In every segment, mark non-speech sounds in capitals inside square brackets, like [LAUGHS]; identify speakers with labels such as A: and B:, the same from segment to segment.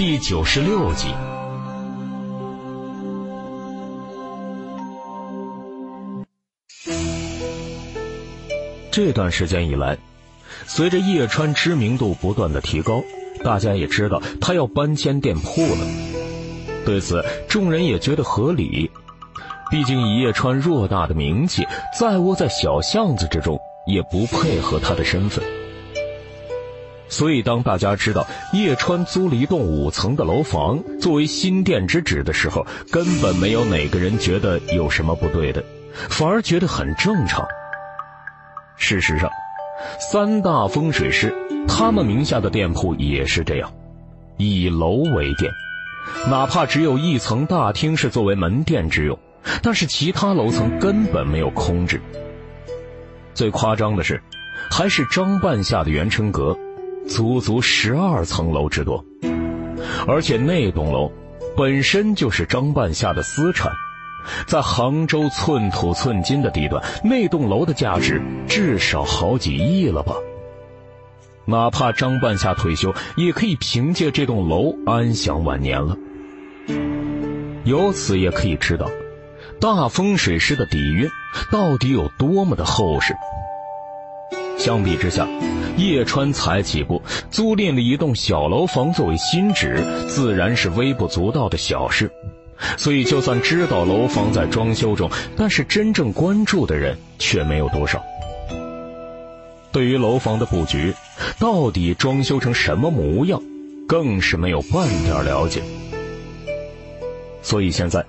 A: 第九十六集。这段时间以来，随着叶川知名度不断的提高，大家也知道他要搬迁店铺了。对此，众人也觉得合理。毕竟以叶川偌大的名气，再窝在小巷子之中，也不配合他的身份。所以，当大家知道叶川租了一栋五层的楼房作为新店之址的时候，根本没有哪个人觉得有什么不对的，反而觉得很正常。事实上，三大风水师他们名下的店铺也是这样，以楼为店，哪怕只有一层大厅是作为门店之用，但是其他楼层根本没有空置。最夸张的是，还是张半夏的元春阁。足足十二层楼之多，而且那栋楼本身就是张半夏的私产，在杭州寸土寸金的地段，那栋楼的价值至少好几亿了吧？哪怕张半夏退休，也可以凭借这栋楼安享晚年了。由此也可以知道，大风水师的底蕴到底有多么的厚实。相比之下，叶川才起步租赁了一栋小楼房作为新址，自然是微不足道的小事。所以，就算知道楼房在装修中，但是真正关注的人却没有多少。对于楼房的布局，到底装修成什么模样，更是没有半点了解。所以现在。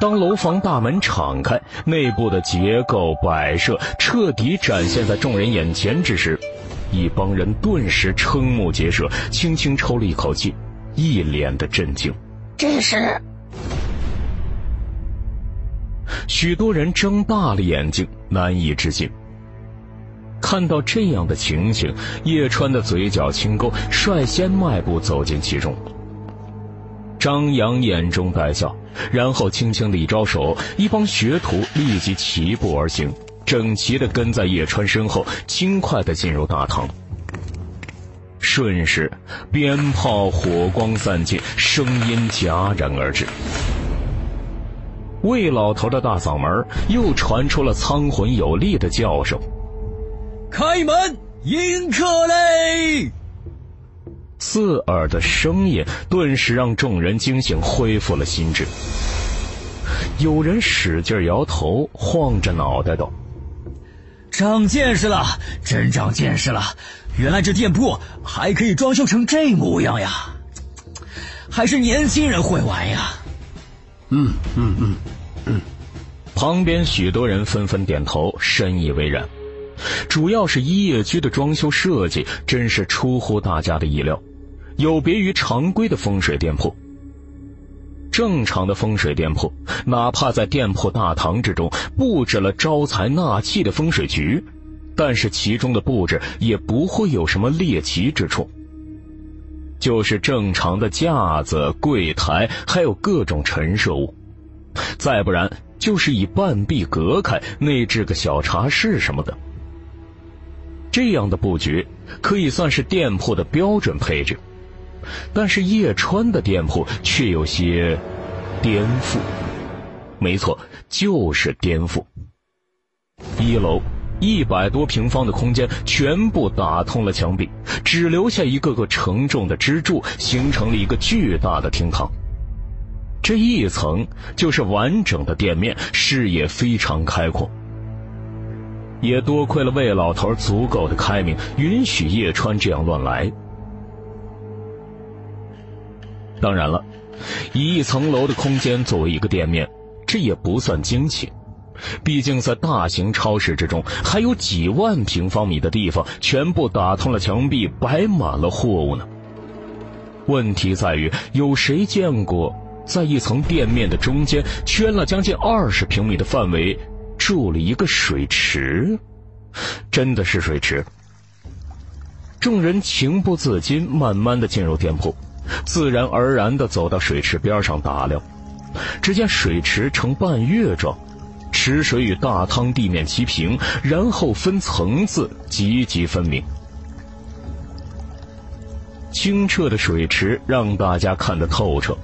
A: 当楼房大门敞开，内部的结构摆设彻底展现在众人眼前之时，一帮人顿时瞠目结舌，轻轻抽了一口气，一脸的震惊。
B: 这是？
A: 许多人睁大了眼睛，难以置信。看到这样的情形，叶川的嘴角轻勾，率先迈步走进其中。张扬眼中带笑，然后轻轻的一招手，一帮学徒立即齐步而行，整齐的跟在叶川身后，轻快的进入大堂。瞬时，鞭炮火光散尽，声音戛然而止。魏老头的大嗓门又传出了苍魂有力的叫声：“
C: 开门迎客嘞！”
A: 刺耳的声音顿时让众人惊醒，恢复了心智。有人使劲摇头，晃着脑袋道：“
C: 长见识了，真长见识了！原来这店铺还可以装修成这模样呀！还是年轻人会玩呀！”
A: 嗯嗯嗯嗯，旁边许多人纷纷点头，深以为然。主要是一叶居的装修设计真是出乎大家的意料。有别于常规的风水店铺，正常的风水店铺，哪怕在店铺大堂之中布置了招财纳气的风水局，但是其中的布置也不会有什么猎奇之处，就是正常的架子、柜台，还有各种陈设物，再不然就是以半壁隔开，内置个小茶室什么的。这样的布局可以算是店铺的标准配置。但是叶川的店铺却有些颠覆，没错，就是颠覆。一楼一百多平方的空间全部打通了墙壁，只留下一个个承重的支柱，形成了一个巨大的厅堂。这一层就是完整的店面，视野非常开阔。也多亏了魏老头足够的开明，允许叶川这样乱来。当然了，以一层楼的空间作为一个店面，这也不算惊奇。毕竟在大型超市之中，还有几万平方米的地方全部打通了墙壁，摆满了货物呢。问题在于，有谁见过在一层店面的中间圈了将近二十平米的范围，筑了一个水池？真的是水池。众人情不自禁，慢慢的进入店铺。自然而然地走到水池边上打量，只见水池呈半月状，池水与大汤地面齐平，然后分层次，极其分明。清澈的水池让大家看得透彻，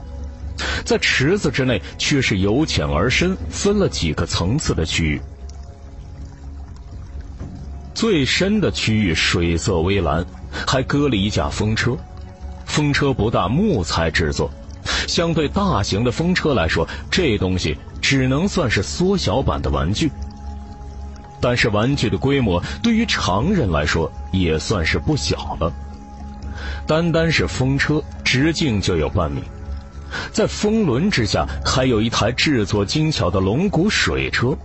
A: 在池子之内却是由浅而深，分了几个层次的区域。最深的区域水色微蓝，还搁了一架风车。风车不大，木材制作，相对大型的风车来说，这东西只能算是缩小版的玩具。但是玩具的规模对于常人来说也算是不小了。单单是风车直径就有半米，在风轮之下还有一台制作精巧的龙骨水车。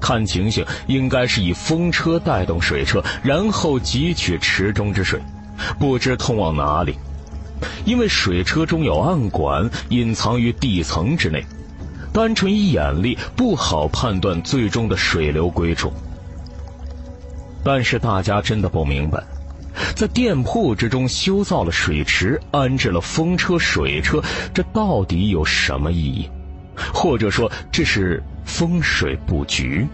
A: 看情形，应该是以风车带动水车，然后汲取池中之水，不知通往哪里。因为水车中有暗管隐藏于地层之内，单纯以眼力不好判断最终的水流归处。但是大家真的不明白，在店铺之中修造了水池，安置了风车、水车，这到底有什么意义？或者说，这是？风水布局，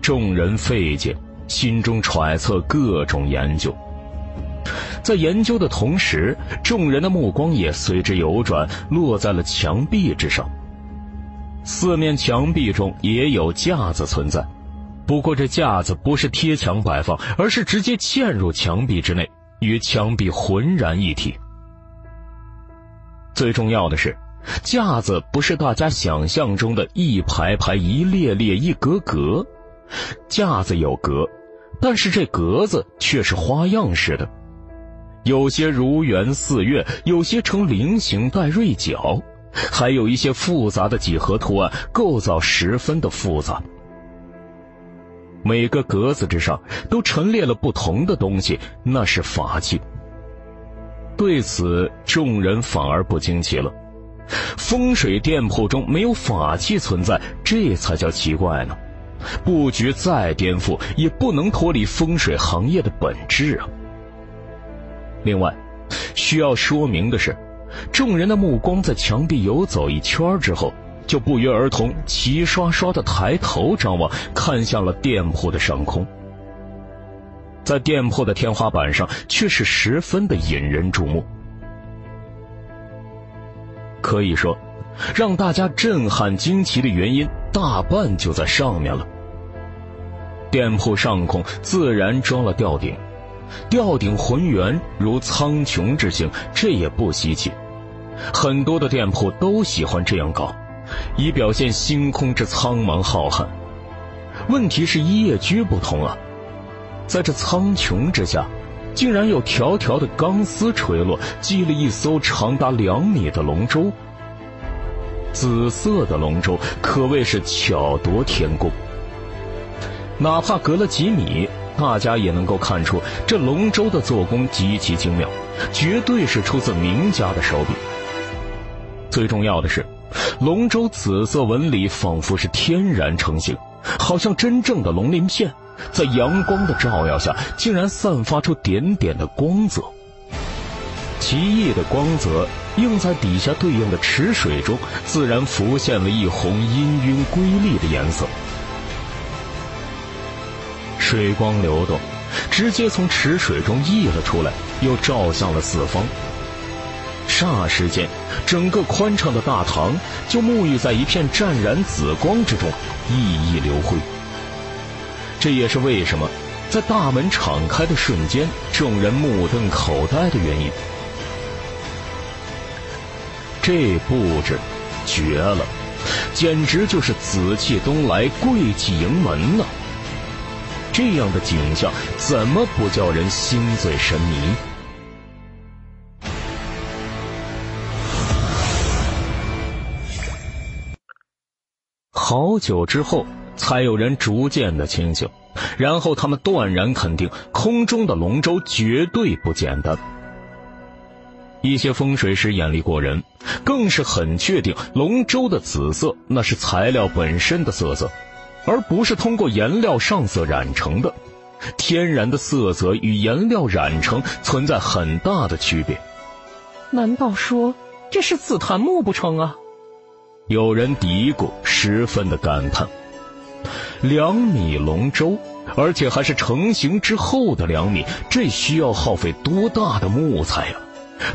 A: 众人费解，心中揣测各种研究。在研究的同时，众人的目光也随之游转，落在了墙壁之上。四面墙壁中也有架子存在，不过这架子不是贴墙摆放，而是直接嵌入墙壁之内，与墙壁浑然一体。最重要的是。架子不是大家想象中的一排排、一列列、一格格，架子有格，但是这格子却是花样式的，有些如圆似月，有些呈菱形带锐角，还有一些复杂的几何图案，构造十分的复杂。每个格子之上都陈列了不同的东西，那是法器。对此，众人反而不惊奇了。风水店铺中没有法器存在，这才叫奇怪呢。布局再颠覆，也不能脱离风水行业的本质啊。另外，需要说明的是，众人的目光在墙壁游走一圈之后，就不约而同齐刷刷的抬头张望，看向了店铺的上空。在店铺的天花板上，却是十分的引人注目。可以说，让大家震撼惊奇的原因大半就在上面了。店铺上空自然装了吊顶，吊顶浑圆如苍穹之星，这也不稀奇。很多的店铺都喜欢这样搞，以表现星空之苍茫浩瀚。问题是一叶居不同啊，在这苍穹之下。竟然有条条的钢丝垂落，系了一艘长达两米的龙舟。紫色的龙舟可谓是巧夺天工。哪怕隔了几米，大家也能够看出这龙舟的做工极其精妙，绝对是出自名家的手笔。最重要的是，龙舟紫色纹理仿佛是天然成型，好像真正的龙鳞片。在阳光的照耀下，竟然散发出点点的光泽。奇异的光泽映在底下对应的池水中，自然浮现了一红氤氲瑰丽的颜色。水光流动，直接从池水中溢了出来，又照向了四方。霎时间，整个宽敞的大堂就沐浴在一片湛然紫光之中，熠熠流辉。这也是为什么，在大门敞开的瞬间，众人目瞪口呆的原因。这布置绝了，简直就是紫气东来，贵气迎门呐！这样的景象，怎么不叫人心醉神迷？好久之后。才有人逐渐的清醒，然后他们断然肯定，空中的龙舟绝对不简单。一些风水师眼力过人，更是很确定龙舟的紫色那是材料本身的色泽，而不是通过颜料上色染成的。天然的色泽与颜料染成存在很大的区别。
B: 难道说这是紫檀木不成啊？
A: 有人嘀咕，十分的感叹。两米龙舟，而且还是成型之后的两米，这需要耗费多大的木材呀！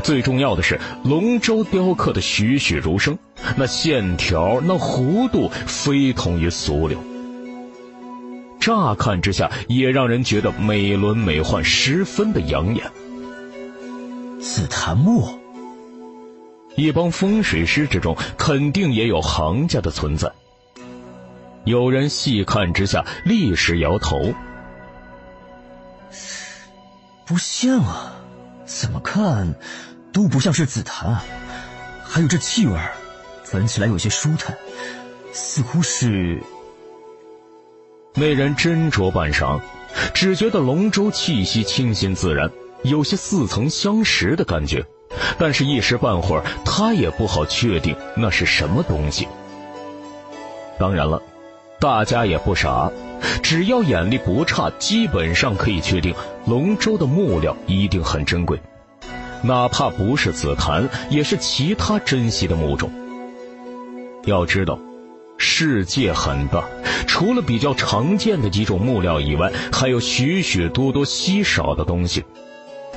A: 最重要的是，龙舟雕刻的栩栩如生，那线条、那弧度非同于俗流。乍看之下，也让人觉得美轮美奂，十分的养眼。
C: 紫檀木，
A: 一帮风水师之中，肯定也有行家的存在。有人细看之下，立时摇头：“
C: 不像啊，怎么看都不像是紫檀啊。还有这气味，闻起来有些舒坦，似乎是……”
A: 那人斟酌半晌，只觉得龙舟气息清新自然，有些似曾相识的感觉，但是一时半会儿他也不好确定那是什么东西。当然了。大家也不傻，只要眼力不差，基本上可以确定龙舟的木料一定很珍贵，哪怕不是紫檀，也是其他珍稀的木种。要知道，世界很大，除了比较常见的几种木料以外，还有许许多多稀少的东西，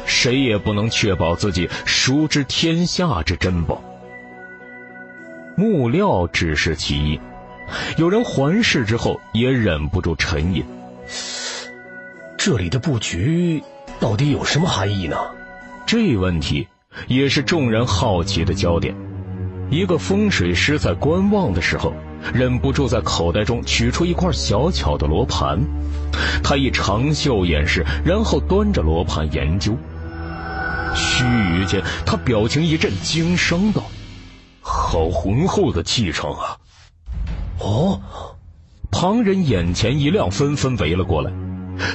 A: 谁也不能确保自己熟知天下之珍宝。木料只是其一。有人环视之后，也忍不住沉吟：
B: 这里的布局到底有什么含义呢？
A: 这问题也是众人好奇的焦点。一个风水师在观望的时候，忍不住在口袋中取出一块小巧的罗盘，他以长袖掩饰，然后端着罗盘研究。须臾间，他表情一阵惊声道：“好浑厚的气场啊！”
B: 哦，
A: 旁人眼前一亮，纷纷围了过来。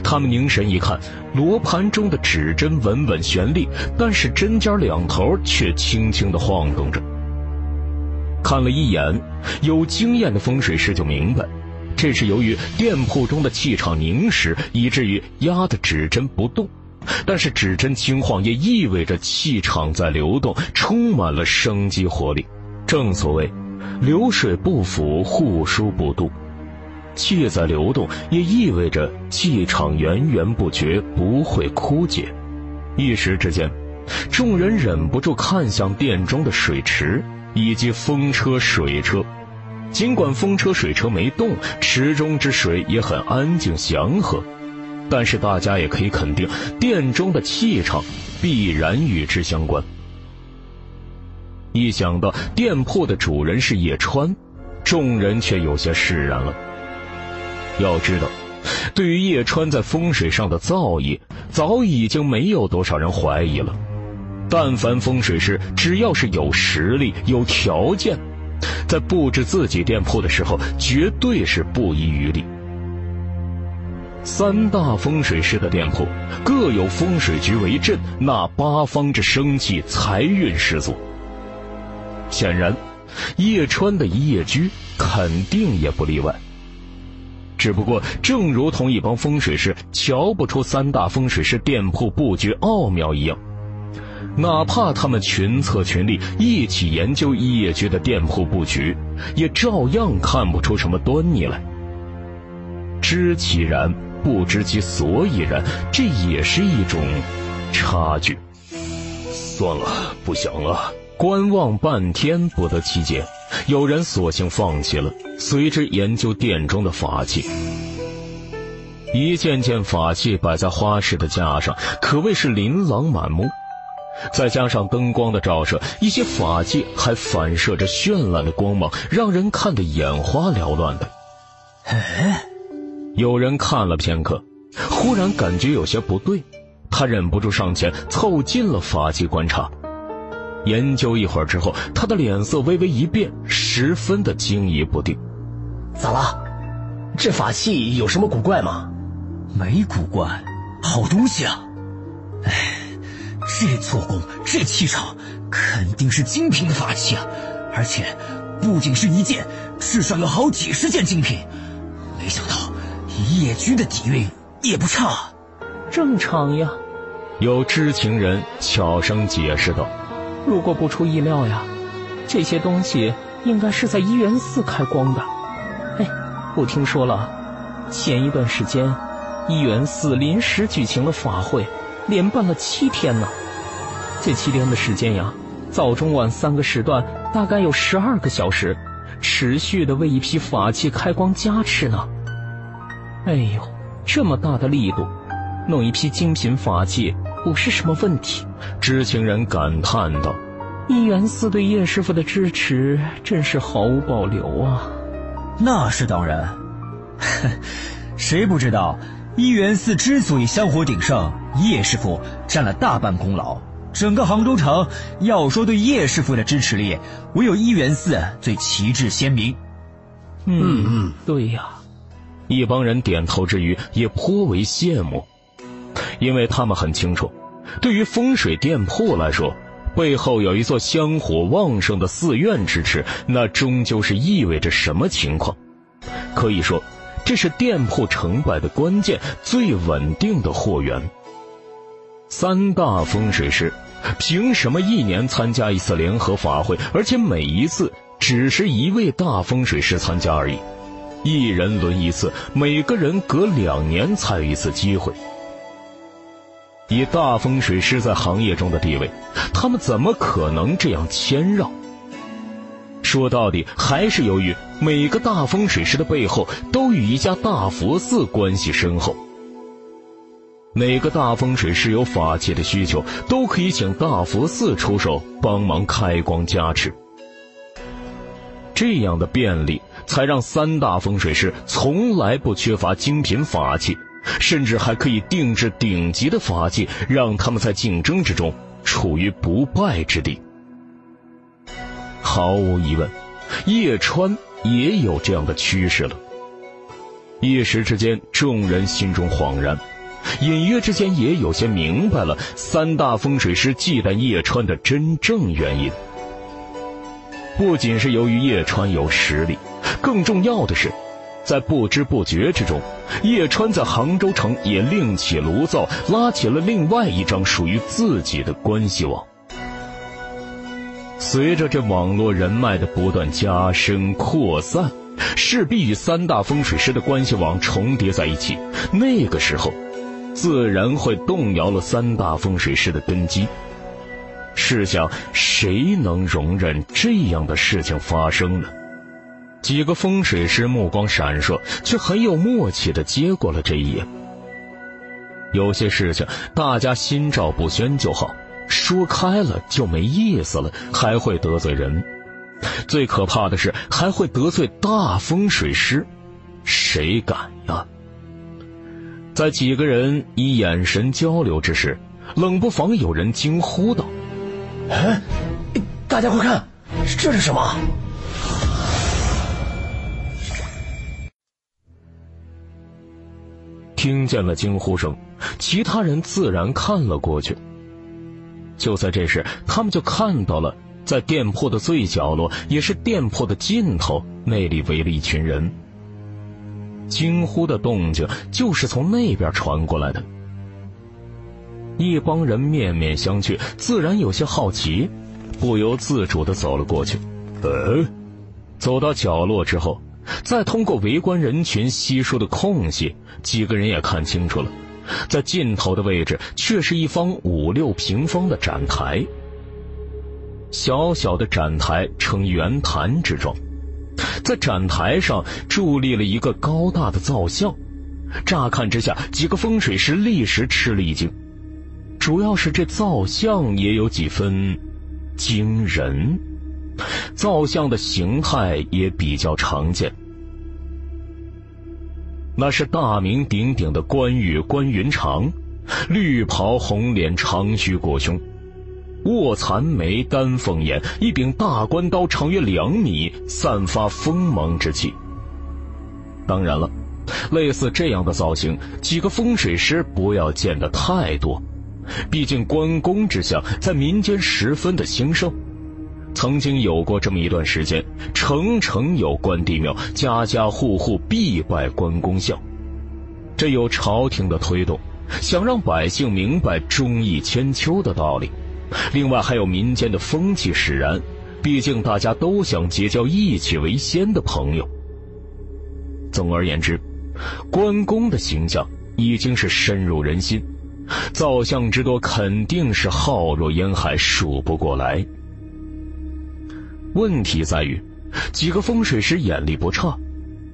A: 他们凝神一看，罗盘中的指针稳稳悬立，但是针尖两头却轻轻的晃动着。看了一眼，有经验的风水师就明白，这是由于店铺中的气场凝实，以至于压的指针不动。但是指针轻晃，也意味着气场在流动，充满了生机活力。正所谓。流水不腐，户枢不蠹。气在流动，也意味着气场源源不绝，不会枯竭。一时之间，众人忍不住看向店中的水池以及风车、水车。尽管风车、水车没动，池中之水也很安静祥和，但是大家也可以肯定，殿中的气场必然与之相关。一想到店铺的主人是叶川，众人却有些释然了。要知道，对于叶川在风水上的造诣，早已经没有多少人怀疑了。但凡风水师，只要是有实力、有条件，在布置自己店铺的时候，绝对是不遗余力。三大风水师的店铺各有风水局为镇，那八方之生气、财运十足。显然，叶川的一叶居肯定也不例外。只不过，正如同一帮风水师瞧不出三大风水师店铺布局奥妙一样，哪怕他们群策群力一起研究一叶居的店铺布局，也照样看不出什么端倪来。知其然，不知其所以然，这也是一种差距。算了，不想了。观望半天不得其解，有人索性放弃了，随之研究店中的法器。一件件法器摆在花市的架上，可谓是琳琅满目。再加上灯光的照射，一些法器还反射着绚烂的光芒，让人看得眼花缭乱的。
C: 哎，
A: 有人看了片刻，忽然感觉有些不对，他忍不住上前凑近了法器观察。研究一会儿之后，他的脸色微微一变，十分的惊疑不定。
B: 咋了？这法器有什么古怪吗？
C: 没古怪，好东西啊！哎，这做工，这气场，肯定是精品的法器啊！而且，不仅是一件，至少有好几十件精品。没想到，叶军的底蕴也不差。
B: 正常呀。
A: 有知情人悄声解释道。
B: 如果不出意料呀，这些东西应该是在一元寺开光的。哎，我听说了，
D: 前一段时间，一元寺临时举行了法会，连办了七天呢。这七天的时间呀，早中晚三个时段，大概有十二个小时，持续的为一批法器开光加持呢。哎呦，这么大的力度，弄一批精品法器不是什么问题。
A: 知情人感叹道：“
D: 一元寺对叶师傅的支持真是毫无保留啊。”
C: 那是当然。[LAUGHS] 谁不知道，一元寺之所以香火鼎盛，叶师傅占了大半功劳。整个杭州城，要说对叶师傅的支持力，唯有一元寺最旗帜鲜明。
D: 嗯嗯，对呀。
A: 一帮人点头之余，也颇为羡慕，因为他们很清楚，对于风水店铺来说，背后有一座香火旺盛的寺院支持，那终究是意味着什么情况？可以说。这是店铺成败的关键，最稳定的货源。三大风水师凭什么一年参加一次联合法会，而且每一次只是一位大风水师参加而已，一人轮一次，每个人隔两年才有一次机会。以大风水师在行业中的地位，他们怎么可能这样谦让？说到底，还是由于每个大风水师的背后都与一家大佛寺关系深厚。哪个大风水师有法器的需求，都可以请大佛寺出手帮忙开光加持。这样的便利，才让三大风水师从来不缺乏精品法器，甚至还可以定制顶级的法器，让他们在竞争之中处于不败之地。毫无疑问，叶川也有这样的趋势了。一时之间，众人心中恍然，隐约之间也有些明白了三大风水师忌惮叶川的真正原因。不仅是由于叶川有实力，更重要的是，在不知不觉之中，叶川在杭州城也另起炉灶，拉起了另外一张属于自己的关系网。随着这网络人脉的不断加深扩散，势必与三大风水师的关系网重叠在一起。那个时候，自然会动摇了三大风水师的根基。试想，谁能容忍这样的事情发生呢？几个风水师目光闪烁，却很有默契的接过了这一眼。有些事情，大家心照不宣就好。说开了就没意思了，还会得罪人。最可怕的是，还会得罪大风水师，谁敢呀？在几个人以眼神交流之时，冷不防有人惊呼道：“
B: 哎，大家快看，这是什么？”
A: 听见了惊呼声，其他人自然看了过去。就在这时，他们就看到了，在店铺的最角落，也是店铺的尽头，那里围了一群人。惊呼的动静就是从那边传过来的。一帮人面面相觑，自然有些好奇，不由自主的走了过去。呃，走到角落之后，再通过围观人群稀疏的空隙，几个人也看清楚了。在尽头的位置，却是一方五六平方的展台。小小的展台呈圆坛之状，在展台上伫立了一个高大的造像。乍看之下，几个风水师立时吃了一惊，主要是这造像也有几分惊人。造像的形态也比较常见。那是大名鼎鼎的关羽关云长，绿袍红脸长须裹胸，卧蚕眉丹凤眼，一柄大关刀长约两米，散发锋芒之气。当然了，类似这样的造型，几个风水师不要见得太多，毕竟关公之相在民间十分的兴盛。曾经有过这么一段时间，城城有关帝庙，家家户户必拜关公像。这有朝廷的推动，想让百姓明白忠义千秋的道理；另外还有民间的风气使然，毕竟大家都想结交义气为先的朋友。总而言之，关公的形象已经是深入人心，造像之多肯定是浩若烟海，数不过来。问题在于，几个风水师眼力不差，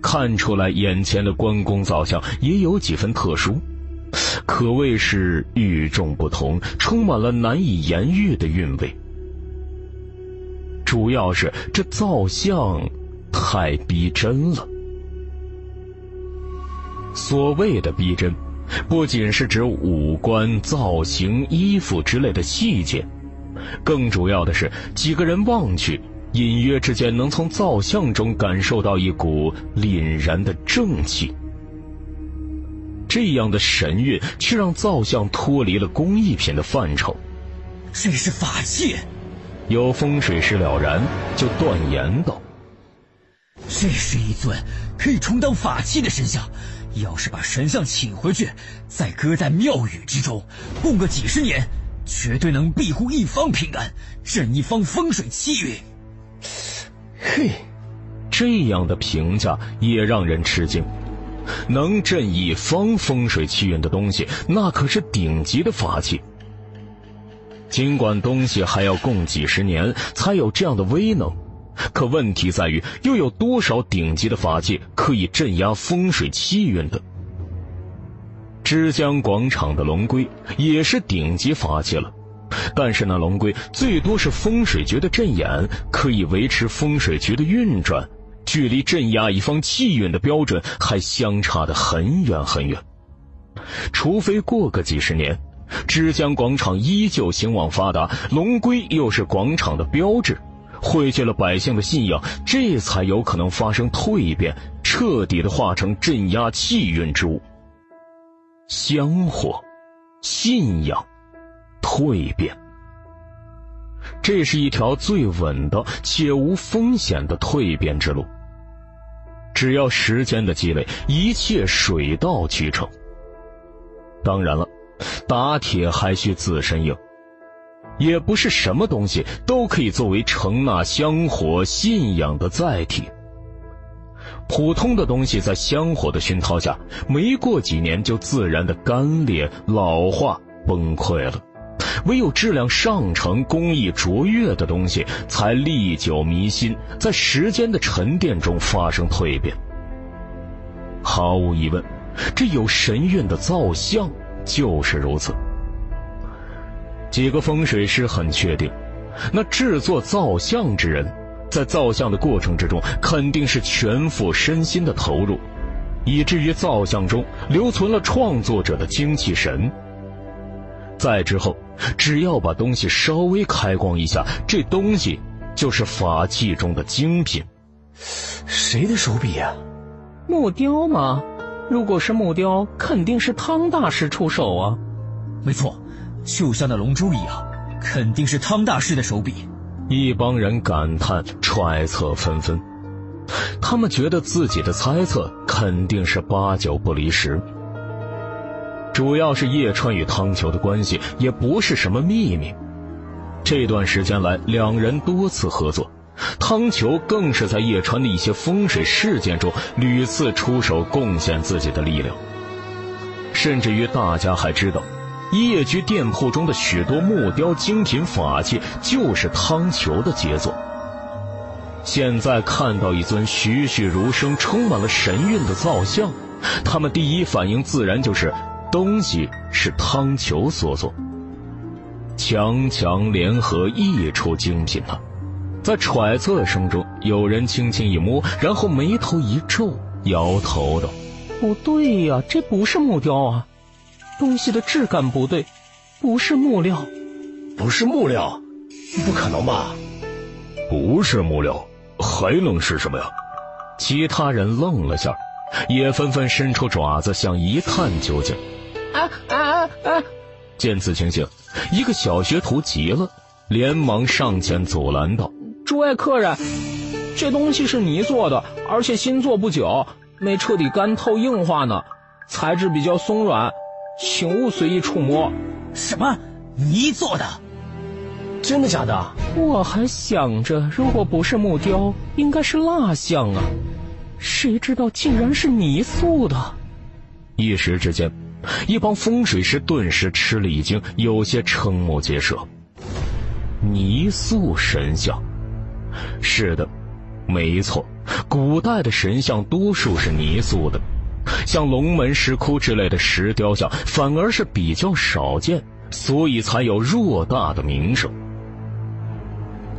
A: 看出来眼前的关公造像也有几分特殊，可谓是与众不同，充满了难以言喻的韵味。主要是这造像太逼真了。所谓的逼真，不仅是指五官、造型、衣服之类的细节，更主要的是几个人望去。隐约之间，能从造像中感受到一股凛然的正气。这样的神韵，却让造像脱离了工艺品的范畴。
C: 这是法器。
A: 有风水师了然，就断言道：“
C: 这是一尊可以充当法器的神像。要是把神像请回去，再搁在庙宇之中，供个几十年，绝对能庇护一方平安，镇一方风水气运。”
A: 嘿，这样的评价也让人吃惊。能镇一方风水气运的东西，那可是顶级的法器。尽管东西还要供几十年才有这样的威能，可问题在于，又有多少顶级的法器可以镇压风水气运的？枝江广场的龙龟也是顶级法器了。但是那龙龟最多是风水局的阵眼，可以维持风水局的运转，距离镇压一方气运的标准还相差的很远很远。除非过个几十年，枝江广场依旧兴旺发达，龙龟又是广场的标志，汇聚了百姓的信仰，这才有可能发生蜕变，彻底的化成镇压气运之物。香火，信仰。蜕变，这是一条最稳的且无风险的蜕变之路。只要时间的积累，一切水到渠成。当然了，打铁还需自身硬，也不是什么东西都可以作为承纳香火信仰的载体。普通的东西在香火的熏陶下，没过几年就自然的干裂、老化、崩溃了。唯有质量上乘、工艺卓越的东西，才历久弥新，在时间的沉淀中发生蜕变。毫无疑问，这有神韵的造像就是如此。几个风水师很确定，那制作造像之人，在造像的过程之中，肯定是全副身心的投入，以至于造像中留存了创作者的精气神。再之后，只要把东西稍微开光一下，这东西就是法器中的精品。
B: 谁的手笔呀？
D: 木雕吗？如果是木雕，肯定是汤大师出手啊。
C: 没错，就像那龙珠一样，肯定是汤大师的手笔。
A: 一帮人感叹、揣测纷纷，他们觉得自己的猜测肯定是八九不离十。主要是叶川与汤球的关系也不是什么秘密，这段时间来两人多次合作，汤球更是在叶川的一些风水事件中屡次出手贡献自己的力量，甚至于大家还知道，叶居店铺中的许多木雕精品法器就是汤球的杰作。现在看到一尊栩栩如生、充满了神韵的造像，他们第一反应自然就是。东西是汤球所做，强强联合一出精品呢。在揣测声中，有人轻轻一摸，然后眉头一皱，摇头道：“
D: 不对呀，这不是木雕啊，东西的质感不对，不是木料，
B: 不是木料，不可能吧？
A: 不是木料，还能是什么呀？”其他人愣了下，也纷纷伸出爪子想一探究竟。啊啊啊！见此情形，一个小学徒急了，连忙上前阻拦道：“
D: 诸位客人，这东西是泥做的，而且新做不久，没彻底干透硬化呢，材质比较松软，请勿随意触摸。”
C: 什么？泥做的？
B: 真的假的？
D: 我还想着，如果不是木雕，应该是蜡像啊。谁知道竟然是泥塑的！
A: 一时之间，一帮风水师顿时吃了一惊，有些瞠目结舌。泥塑神像，是的，没错，古代的神像多数是泥塑的，像龙门石窟之类的石雕像反而是比较少见，所以才有偌大的名声。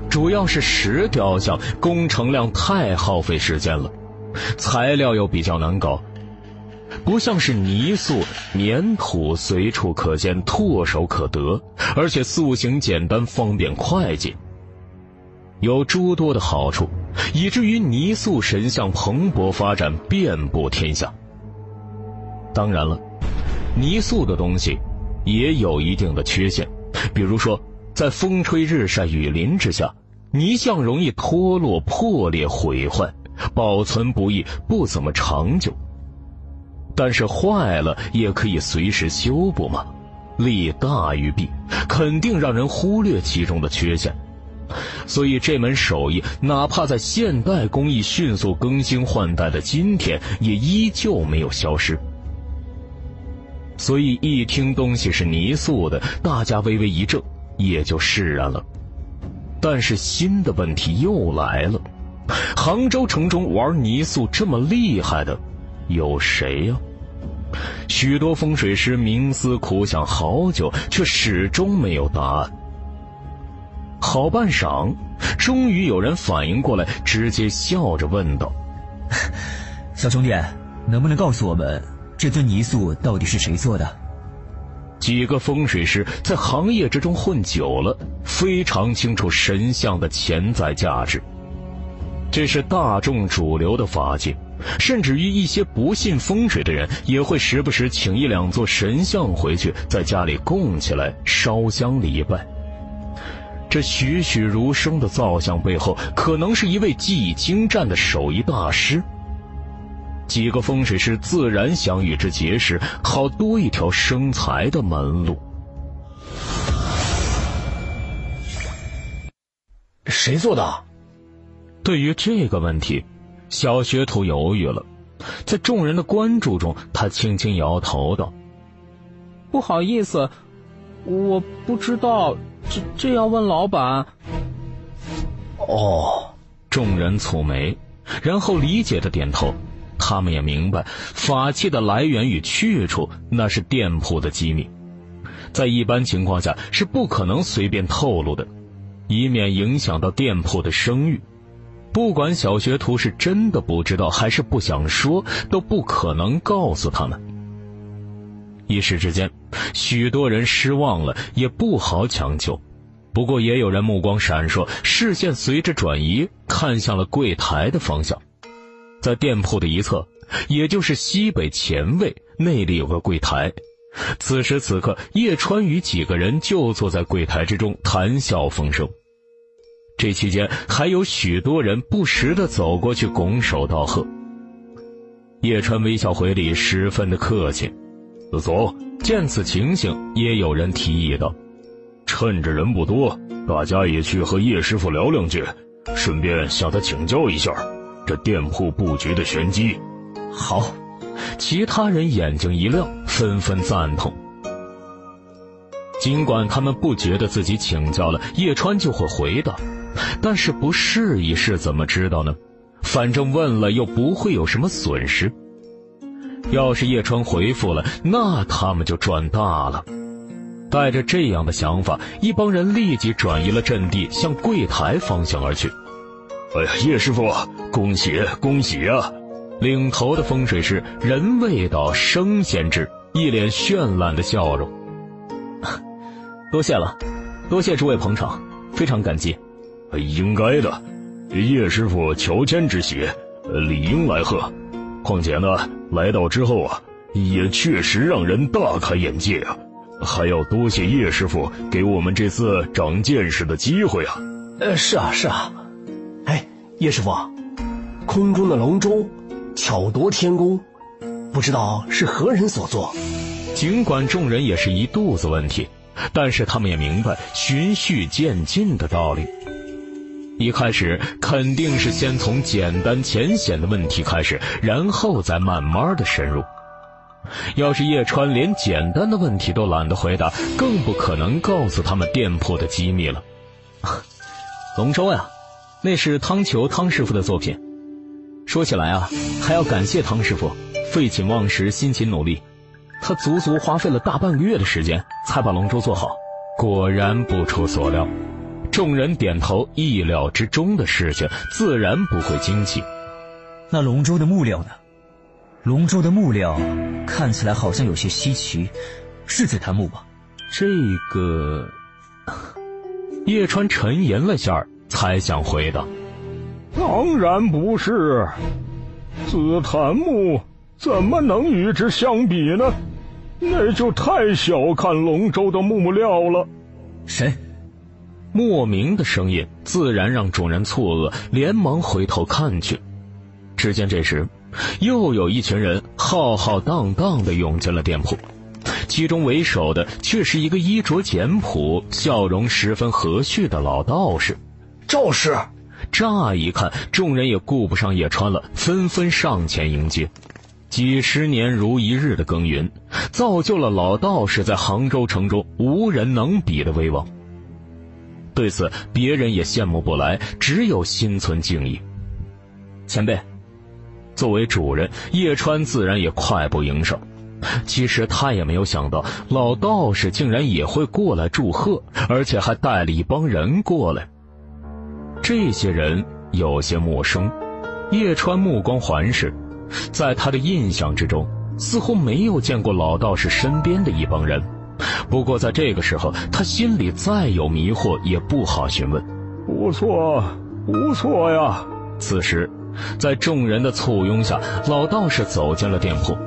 A: 主要是石雕像工程量太耗费时间了，材料又比较难搞，不像是泥塑，粘土随处可见，唾手可得，而且塑形简单，方便快捷，有诸多的好处，以至于泥塑神像蓬勃发展，遍布天下。当然了，泥塑的东西也有一定的缺陷，比如说在风吹日晒雨淋之下。泥像容易脱落、破裂、毁坏，保存不易，不怎么长久。但是坏了也可以随时修补嘛，利大于弊，肯定让人忽略其中的缺陷。所以这门手艺，哪怕在现代工艺迅速更新换代的今天，也依旧没有消失。所以一听东西是泥塑的，大家微微一怔，也就释然了。但是新的问题又来了，杭州城中玩泥塑这么厉害的有谁呀？许多风水师冥思苦想好久，却始终没有答案。好半晌，终于有人反应过来，直接笑着问道：“ [LAUGHS]
C: 小兄弟，能不能告诉我们，这尊泥塑到底是谁做的？”
A: 几个风水师在行业之中混久了，非常清楚神像的潜在价值。这是大众主流的法界，甚至于一些不信风水的人，也会时不时请一两座神像回去，在家里供起来烧香礼拜。这栩栩如生的造像背后，可能是一位技艺精湛的手艺大师。几个风水师自然想与之结识，好多一条生财的门路。
B: 谁做的？
A: 对于这个问题，小学徒犹豫了。在众人的关注中，他轻轻摇头道：“
D: 不好意思，我不知道，这这要问老板。”
B: 哦，
A: 众人蹙眉，然后理解的点头。他们也明白，法器的来源与去处那是店铺的机密，在一般情况下是不可能随便透露的，以免影响到店铺的声誉。不管小学徒是真的不知道还是不想说，都不可能告诉他们。一时之间，许多人失望了，也不好强求。不过也有人目光闪烁，视线随着转移看向了柜台的方向。在店铺的一侧，也就是西北前卫那里有个柜台。此时此刻，叶川与几个人就坐在柜台之中谈笑风生。这期间，还有许多人不时的走过去拱手道贺。叶川微笑回礼，十分的客气。走，见此情形，也有人提议道：“趁着人不多，大家也去和叶师傅聊两句，顺便向他请教一下。”这店铺布局的玄机，好，其他人眼睛一亮，纷纷赞同。尽管他们不觉得自己请教了叶川就会回答，但是不试一试怎么知道呢？反正问了又不会有什么损失。要是叶川回复了，那他们就赚大了。带着这样的想法，一帮人立即转移了阵地，向柜台方向而去。
E: 哎呀，叶师傅，恭喜恭喜啊！
A: 领头的风水师人未到，声先至，一脸绚烂的笑容。
D: 多谢了，多谢诸位捧场，非常感激。
E: 应该的，叶师傅乔迁之喜，理应来贺。况且呢，来到之后啊，也确实让人大开眼界啊！还要多谢叶师傅给我们这次长见识的机会啊！
B: 呃，是啊，是啊。哎叶师傅，空中的龙舟巧夺天工，不知道是何人所作。
A: 尽管众人也是一肚子问题，但是他们也明白循序渐进的道理。一开始肯定是先从简单浅显的问题开始，然后再慢慢的深入。要是叶川连简单的问题都懒得回答，更不可能告诉他们店铺的机密了。[LAUGHS]
D: 龙舟呀，那是汤球汤师傅的作品。说起来啊，还要感谢汤师傅，废寝忘食，辛勤努力，他足足花费了大半个月的时间才把龙舟做好。
A: 果然不出所料。众人点头，意料之中的事情，自然不会惊奇。
C: 那龙舟的木料呢？龙舟的木料看起来好像有些稀奇，是紫檀木吧？
D: 这个，
A: 叶川沉吟了下，才想回答：“
E: 当然不是，紫檀木怎么能与之相比呢？那就太小看龙舟的木料了。”
C: 谁？
A: 莫名的声音自然让众人错愕，连忙回头看去。只见这时，又有一群人浩浩荡荡的涌进了店铺，其中为首的却是一个衣着简朴、笑容十分和煦的老道士。
B: 赵氏，
A: 乍一看，众人也顾不上叶川了，纷纷上前迎接。几十年如一日的耕耘，造就了老道士在杭州城中无人能比的威望。对此，别人也羡慕不来，只有心存敬意。前辈，作为主人，叶川自然也快步迎上。其实他也没有想到，老道士竟然也会过来祝贺，而且还带了一帮人过来。这些人有些陌生，叶川目光环视，在他的印象之中，似乎没有见过老道士身边的一帮人。[LAUGHS] 不过在这个时候，他心里再有迷惑也不好询问。
E: 不错，不错呀。
A: 此时，在众人的簇拥下，老道士走进了店铺。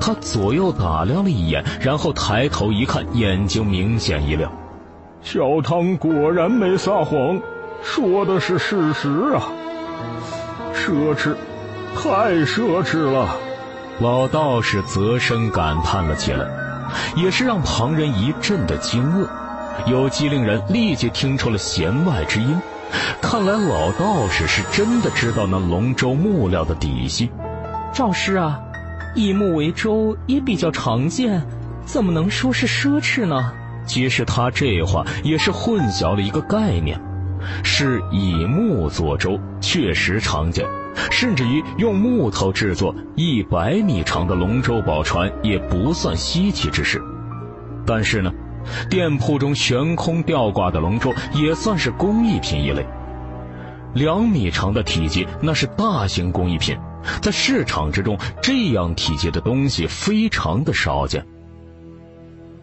A: 他左右打量了一眼，然后抬头一看，眼睛明显一亮。
E: 小汤果然没撒谎，说的是事实啊。奢侈，太奢侈了。
A: 老道士啧声感叹了起来。也是让旁人一阵的惊愕，有机灵人立即听出了弦外之音。看来老道士是真的知道那龙舟木料的底细。
D: 赵师啊，以木为舟也比较常见，怎么能说是奢侈呢？
A: 其实他这话也是混淆了一个概念，是以木做舟，确实常见。甚至于用木头制作一百米长的龙舟宝船也不算稀奇之事，但是呢，店铺中悬空吊挂的龙舟也算是工艺品一类。两米长的体积那是大型工艺品，在市场之中这样体积的东西非常的少见。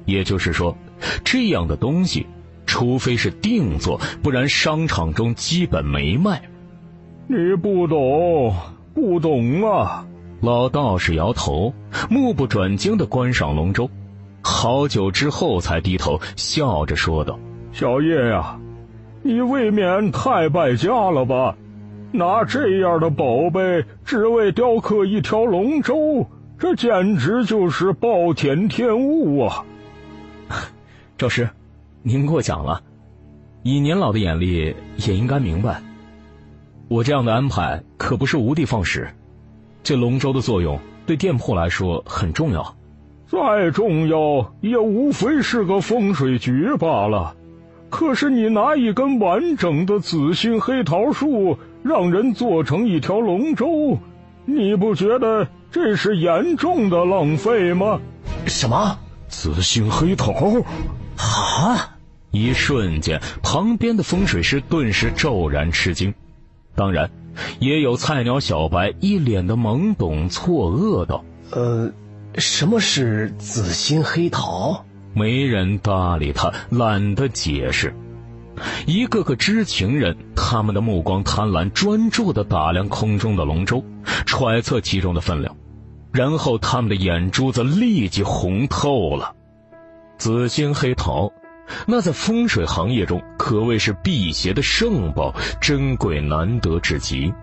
A: 也就是说，这样的东西，除非是定做，不然商场中基本没卖。
E: 你不懂，不懂啊！
A: 老道士摇头，目不转睛的观赏龙舟，好久之后才低头，笑着说道：“
E: 小叶呀，你未免太败家了吧？拿这样的宝贝只为雕刻一条龙舟，这简直就是暴殄天物啊！” [LAUGHS]
D: 赵师，您过奖了，以您老的眼力，也应该明白。我这样的安排可不是无的放矢，这龙舟的作用对店铺来说很重要。
E: 再重要也无非是个风水局罢了。可是你拿一根完整的紫心黑桃树让人做成一条龙舟，你不觉得这是严重的浪费吗？
B: 什么
E: 紫心黑桃？
B: 啊！
A: 一瞬间，旁边的风水师顿时骤然吃惊。当然，也有菜鸟小白一脸的懵懂错愕道：“
B: 呃，什么是紫心黑桃？”
A: 没人搭理他，懒得解释。一个个知情人，他们的目光贪婪、专注的打量空中的龙舟，揣测其中的分量，然后他们的眼珠子立即红透了。紫心黑桃。那在风水行业中可谓是辟邪的圣宝，珍贵难得至极。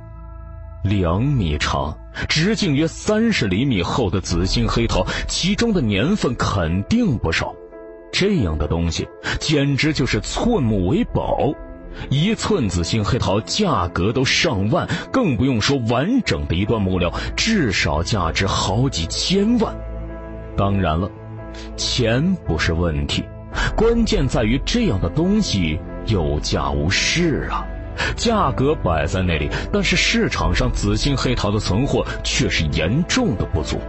A: 两米长，直径约三十厘米厚的紫心黑桃，其中的年份肯定不少。这样的东西简直就是寸木为宝，一寸紫心黑桃价格都上万，更不用说完整的一段木料，至少价值好几千万。当然了，钱不是问题，关键在于这样的东西有价无市啊。价格摆在那里，但是市场上紫心黑桃的存货却是严重的不足。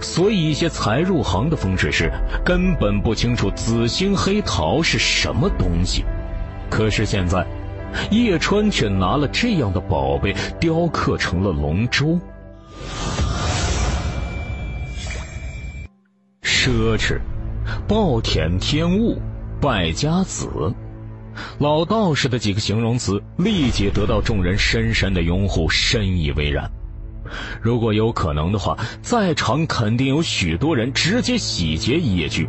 A: 所以，一些才入行的风水师根本不清楚紫心黑桃是什么东西。可是现在，叶川却拿了这样的宝贝雕刻成了龙舟。奢侈，暴殄天物，败家子，老道士的几个形容词立即得到众人深深的拥护，深以为然。如果有可能的话，在场肯定有许多人直接洗劫一夜居。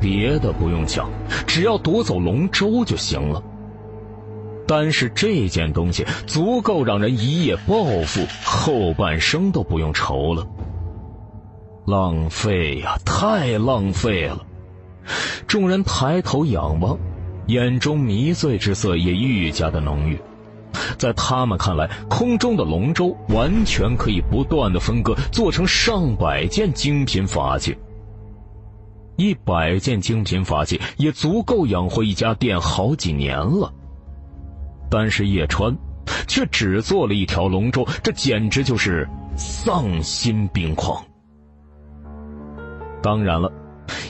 A: 别的不用讲，只要夺走龙舟就行了。单是这件东西，足够让人一夜暴富，后半生都不用愁了。浪费呀，太浪费了！众人抬头仰望，眼中迷醉之色也愈加的浓郁。在他们看来，空中的龙舟完全可以不断的分割，做成上百件精品法器。一百件精品法器也足够养活一家店好几年了，但是叶川却只做了一条龙舟，这简直就是丧心病狂。当然了，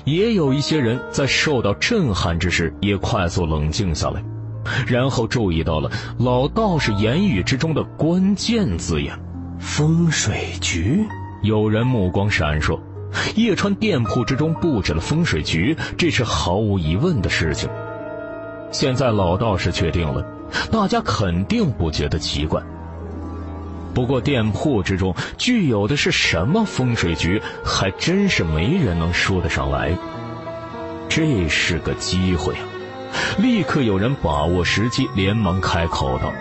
A: 也有一些人在受到震撼之时也快速冷静下来，然后注意到了老道士言语之中的关键字眼——
B: 风水局。
A: 有人目光闪烁。叶川店铺之中布置了风水局，这是毫无疑问的事情。现在老道士确定了，大家肯定不觉得奇怪。不过店铺之中具有的是什么风水局，还真是没人能说得上来。这是个机会啊！立刻有人把握时机，连忙开口道：“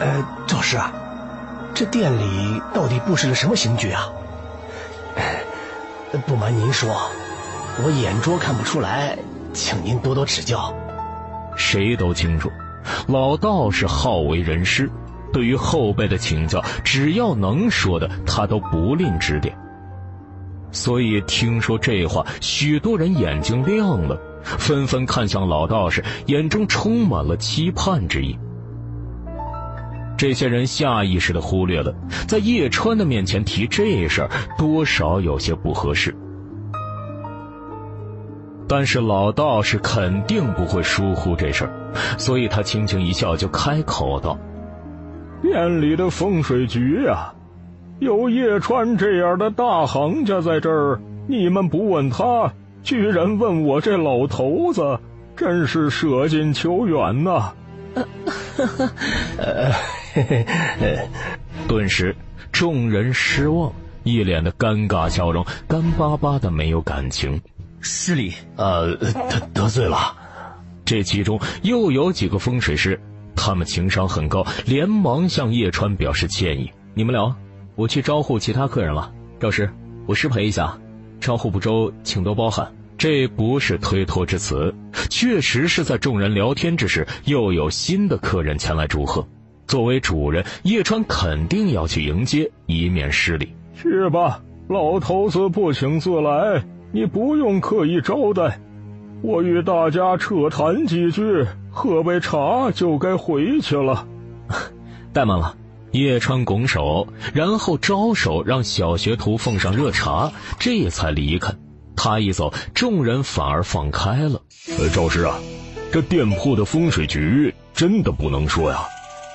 B: 呃，赵师啊，这店里到底布置了什么刑局啊？”不瞒您说，我眼拙看不出来，请您多多指教。
A: 谁都清楚，老道士好为人师，对于后辈的请教，只要能说的，他都不吝指点。所以听说这话，许多人眼睛亮了，纷纷看向老道士，眼中充满了期盼之意。这些人下意识的忽略了，在叶川的面前提这事儿，多少有些不合适。但是老道士肯定不会疏忽这事儿，所以他轻轻一笑，就开口道：“
E: 店里的风水局呀，有叶川这样的大行家在这儿，你们不问他，居然问我这老头子，真是舍近求远呐！” [LAUGHS]
A: 顿时，众人失望，一脸的尴尬笑容，干巴巴的没有感情。
C: 失礼，
B: 呃，得得罪了。
A: 这其中又有几个风水师，他们情商很高，连忙向叶川表示歉意。
D: 你们聊，我去招呼其他客人了。赵师，我失陪一下，招呼不周，请多包涵。
A: 这不是推脱之词，确实是在众人聊天之时，又有新的客人前来祝贺。作为主人，叶川肯定要去迎接，以免失礼。
E: 去吧，老头子不请自来，你不用刻意招待。我与大家扯谈几句，喝杯茶就该回去了。[LAUGHS]
D: 怠慢了，
A: 叶川拱手，然后招手让小学徒奉上热茶，这才离开。他一走，众人反而放开了。
E: 呃，赵师啊，这店铺的风水局真的不能说呀。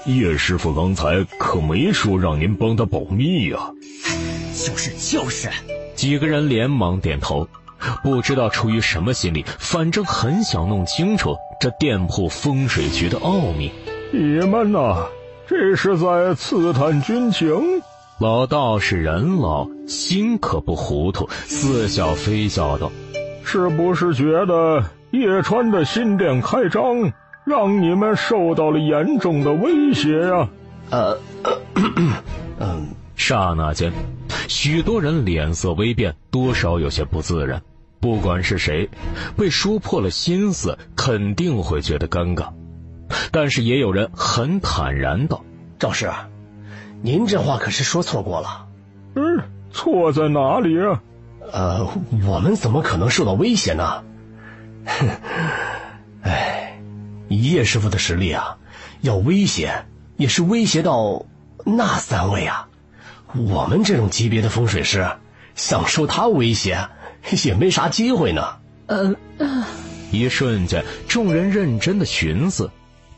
E: 叶师傅刚才可没说让您帮他保密呀。
C: 就是就是，
A: 几个人连忙点头，不知道出于什么心理，反正很想弄清楚这店铺风水局的奥秘。
E: 你们呐，这是在刺探军情？
A: 老道士人老，心可不糊涂，似笑非笑道：“
E: 是不是觉得叶川的新店开张？”让你们受到了严重的威胁呀！
B: 呃，嗯，
A: 刹那间，许多人脸色微变，多少有些不自然。不管是谁，被说破了心思，肯定会觉得尴尬。但是也有人很坦然道：“
B: 赵师，您这话可是说错过了。
E: 嗯，错在哪里啊？
B: 呃，我们怎么可能受到威胁呢？哼，[LAUGHS] 哎，叶师傅的实力啊，要威胁也是威胁到那三位啊。我们这种级别的风水师，想受他威胁 [LAUGHS] 也没啥机会呢。
A: 嗯，一瞬间，众人认真的寻思，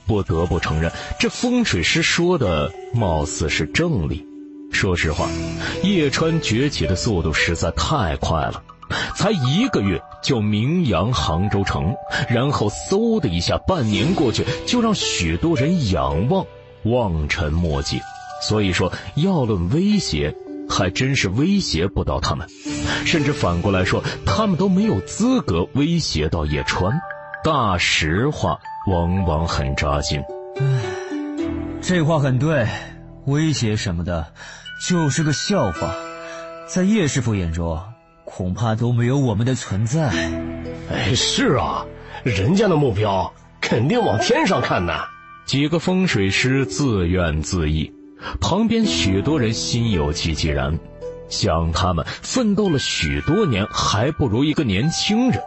A: 不得不承认，这风水师说的貌似是正理。说实话，叶川崛起的速度实在太快了，才一个月就名扬杭州城，然后嗖的一下，半年过去，就让许多人仰望，望尘莫及。所以说，要论威胁，还真是威胁不到他们，甚至反过来说，他们都没有资格威胁到叶川。大实话往往很扎心。唉，
C: 这话很对，威胁什么的。就是个笑话，在叶师傅眼中，恐怕都没有我们的存在。
B: 哎，是啊，人家的目标肯定往天上看呢。
A: 几个风水师自怨自艾，旁边许多人心有戚戚然，想他们奋斗了许多年，还不如一个年轻人，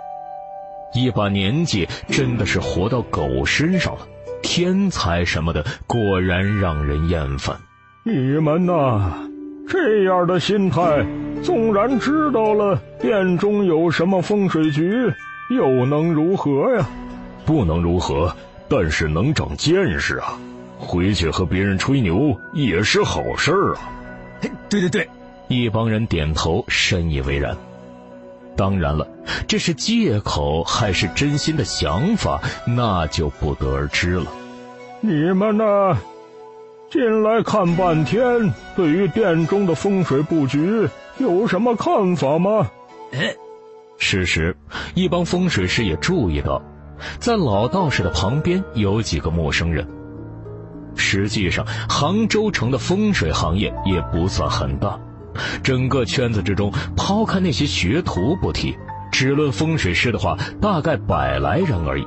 A: 一把年纪真的是活到狗身上了。天才什么的，果然让人厌烦。
E: 你们呐，这样的心态，纵然知道了殿中有什么风水局，又能如何呀？
F: 不能如何，但是能长见识啊！回去和别人吹牛也是好事儿啊！
C: 对对对，
A: 一帮人点头，深以为然。当然了，这是借口还是真心的想法，那就不得而知了。
E: 你们呢？进来看半天，对于殿中的风水布局有什么看法吗？
A: 哎，事实，一帮风水师也注意到，在老道士的旁边有几个陌生人。实际上，杭州城的风水行业也不算很大，整个圈子之中，抛开那些学徒不提，只论风水师的话，大概百来人而已。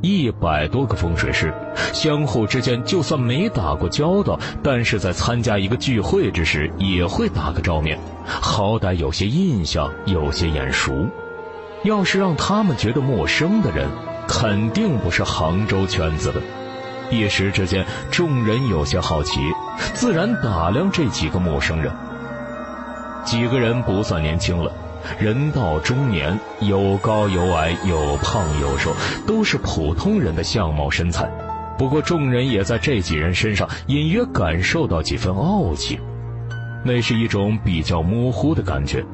A: 一百多个风水师，相互之间就算没打过交道，但是在参加一个聚会之时也会打个照面，好歹有些印象，有些眼熟。要是让他们觉得陌生的人，肯定不是杭州圈子的。一时之间，众人有些好奇，自然打量这几个陌生人。几个人不算年轻了。人到中年，有高有矮，有胖有瘦，都是普通人的相貌身材。不过，众人也在这几人身上隐约感受到几分傲气，那是一种比较模糊的感觉。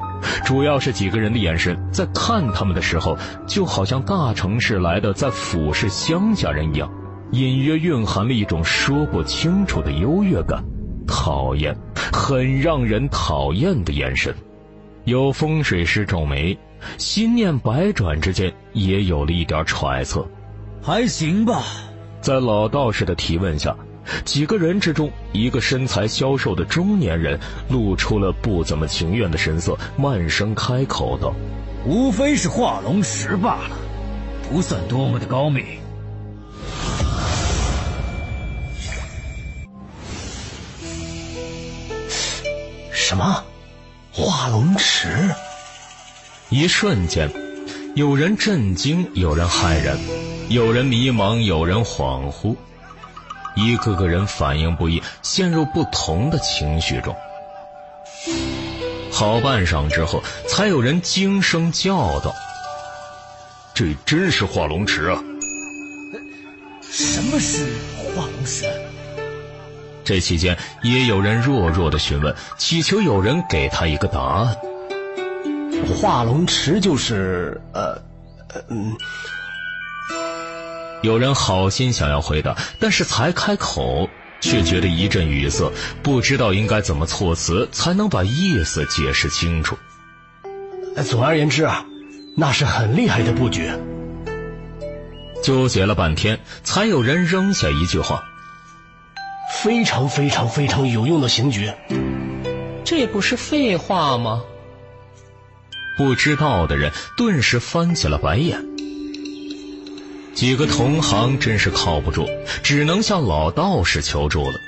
A: 主要是几个人的眼神在看他们的时候，就好像大城市来的在俯视乡下人一样，隐约蕴含了一种说不清楚的优越感，讨厌，很让人讨厌的眼神。有风水师皱眉，心念百转之间，也有了一点揣测。
C: 还行吧。
A: 在老道士的提问下，几个人之中，一个身材消瘦的中年人露出了不怎么情愿的神色，慢声开口道：“
C: 无非是化龙石罢了，不算多么的高明。”
B: 什么？化龙池，
A: 一瞬间，有人震惊，有人骇然，有人迷茫，有人恍惚，一个个人反应不一，陷入不同的情绪中。好半晌之后，才有人惊声叫道：“
F: 这真是化龙池啊！”
C: 什么是化龙石？
A: 这期间，也有人弱弱的询问，祈求有人给他一个答案。
B: 化龙池就是呃，嗯。
A: 有人好心想要回答，但是才开口，却觉得一阵语塞，不知道应该怎么措辞才能把意思解释清楚。
B: 总而言之啊，那是很厉害的布局。
A: 纠结了半天，才有人扔下一句话。
B: 非常非常非常有用的刑具，
D: 这不是废话吗？
A: 不知道的人顿时翻起了白眼。几个同行真是靠不住，只能向老道士求助了。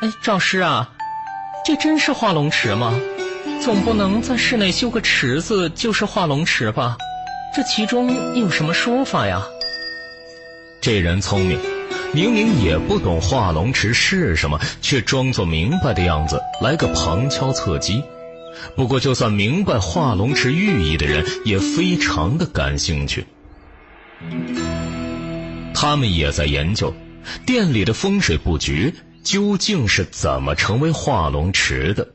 D: 哎，赵师啊，这真是化龙池吗？总不能在室内修个池子就是化龙池吧？这其中有什么说法呀？
A: 这人聪明，明明也不懂化龙池是什么，却装作明白的样子来个旁敲侧击。不过，就算明白化龙池寓意的人，也非常的感兴趣。他们也在研究店里的风水布局究竟是怎么成为化龙池的。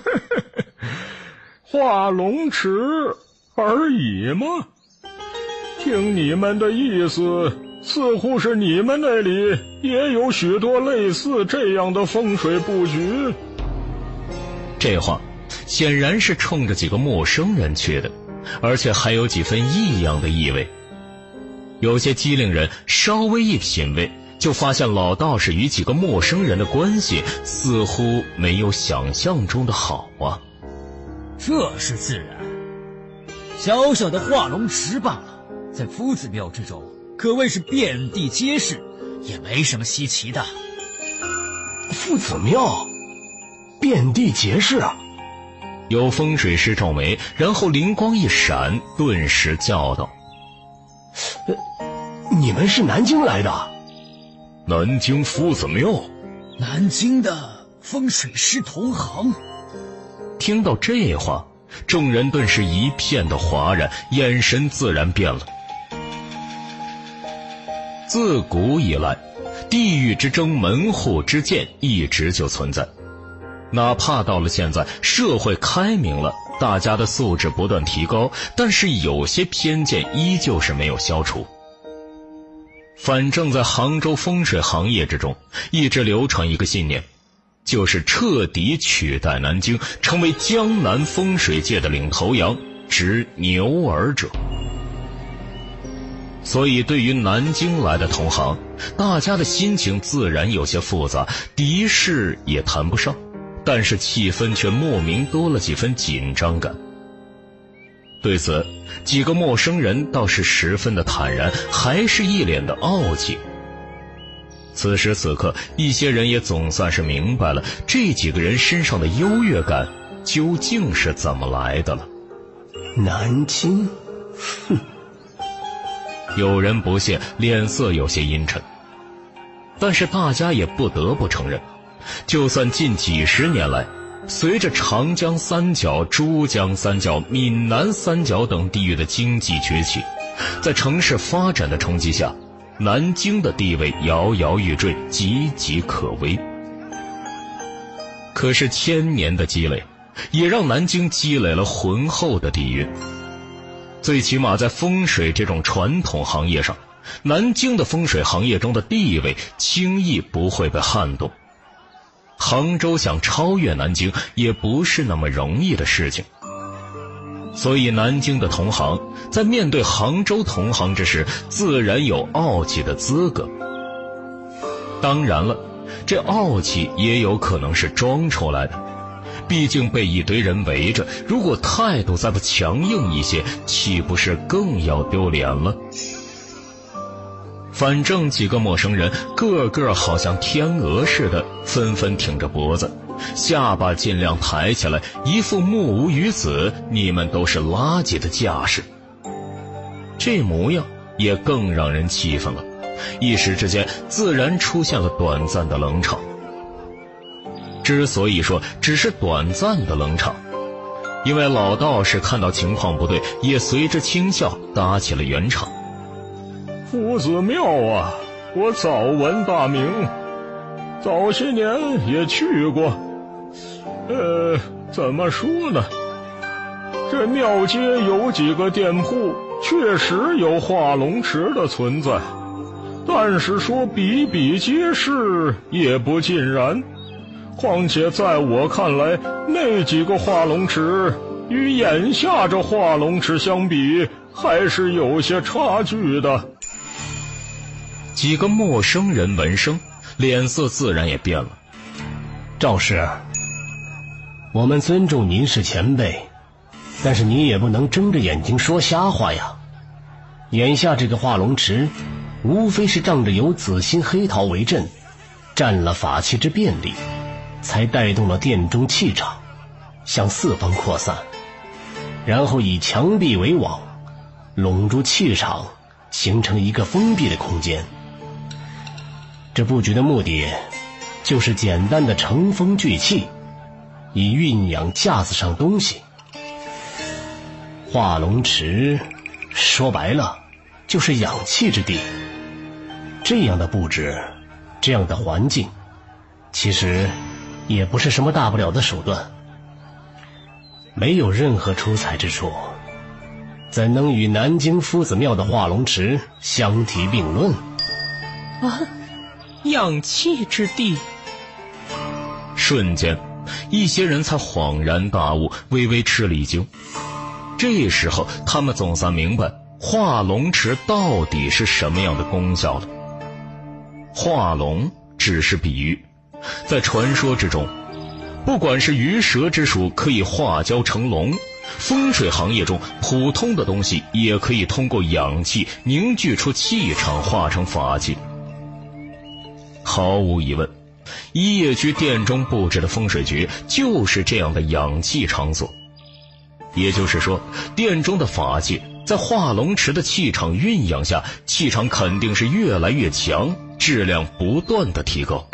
A: [LAUGHS]
E: 化龙池而已吗？听你们的意思，似乎是你们那里也有许多类似这样的风水布局。
A: 这话显然是冲着几个陌生人去的，而且还有几分异样的意味。有些机灵人稍微一品味，就发现老道士与几个陌生人的关系似乎没有想象中的好啊。
C: 这是自然，小小的化龙池罢了，在夫子庙之中可谓是遍地皆是，也没什么稀奇的。
B: 夫子庙，遍地皆是啊！
A: 有风水师皱眉，然后灵光一闪，顿时叫道：“
B: 你们是南京来的？
E: 南京夫子庙，
C: 南京的风水师同行。”
A: 听到这话，众人顿时一片的哗然，眼神自然变了。自古以来，地域之争、门户之见一直就存在，哪怕到了现在，社会开明了，大家的素质不断提高，但是有些偏见依旧是没有消除。反正，在杭州风水行业之中，一直流传一个信念。就是彻底取代南京，成为江南风水界的领头羊，执牛耳者。所以，对于南京来的同行，大家的心情自然有些复杂，敌视也谈不上，但是气氛却莫名多了几分紧张感。对此，几个陌生人倒是十分的坦然，还是一脸的傲气。此时此刻，一些人也总算是明白了这几个人身上的优越感究竟是怎么来的了。
B: 南京，哼！
A: 有人不屑，脸色有些阴沉。但是大家也不得不承认，就算近几十年来，随着长江三角、珠江三角、闽南三角等地域的经济崛起，在城市发展的冲击下。南京的地位摇摇欲坠，岌岌可危。可是千年的积累，也让南京积累了浑厚的底蕴。最起码在风水这种传统行业上，南京的风水行业中的地位轻易不会被撼动。杭州想超越南京，也不是那么容易的事情。所以，南京的同行在面对杭州同行之时，自然有傲气的资格。当然了，这傲气也有可能是装出来的，毕竟被一堆人围着，如果态度再不强硬一些，岂不是更要丢脸了？反正几个陌生人个个好像天鹅似的，纷纷挺着脖子。下巴尽量抬起来，一副目无鱼子，你们都是垃圾的架势。这模样也更让人气愤了，一时之间自然出现了短暂的冷场。之所以说只是短暂的冷场，因为老道士看到情况不对，也随之轻笑，搭起了圆场。
E: 夫子庙啊，我早闻大名，早些年也去过。呃，怎么说呢？这庙街有几个店铺，确实有化龙池的存在，但是说比比皆是也不尽然。况且在我看来，那几个化龙池与眼下这化龙池相比，还是有些差距的。
A: 几个陌生人闻声，脸色自然也变了。
B: 赵氏。我们尊重您是前辈，但是你也不能睁着眼睛说瞎话呀！眼下这个化龙池，无非是仗着有紫心黑桃为阵，占了法器之便利，才带动了殿中气场向四方扩散，然后以墙壁为网，笼住气场，形成一个封闭的空间。这布局的目的，就是简单的乘风聚气，以酝养架子上东西。化龙池，说白了。就是养气之地，这样的布置，这样的环境，其实也不是什么大不了的手段，没有任何出彩之处，怎能与南京夫子庙的化龙池相提并论？
D: 啊，养气之地！
A: 瞬间，一些人才恍然大悟，微微吃了一惊。这时候，他们总算明白。化龙池到底是什么样的功效了？化龙只是比喻，在传说之中，不管是鱼蛇之属可以化蛟成龙，风水行业中普通的东西也可以通过氧气凝聚出气场，化成法器。毫无疑问，一叶居殿中布置的风水局就是这样的氧气场所。也就是说，殿中的法器。在化龙池的气场酝养下，气场肯定是越来越强，质量不断的提高。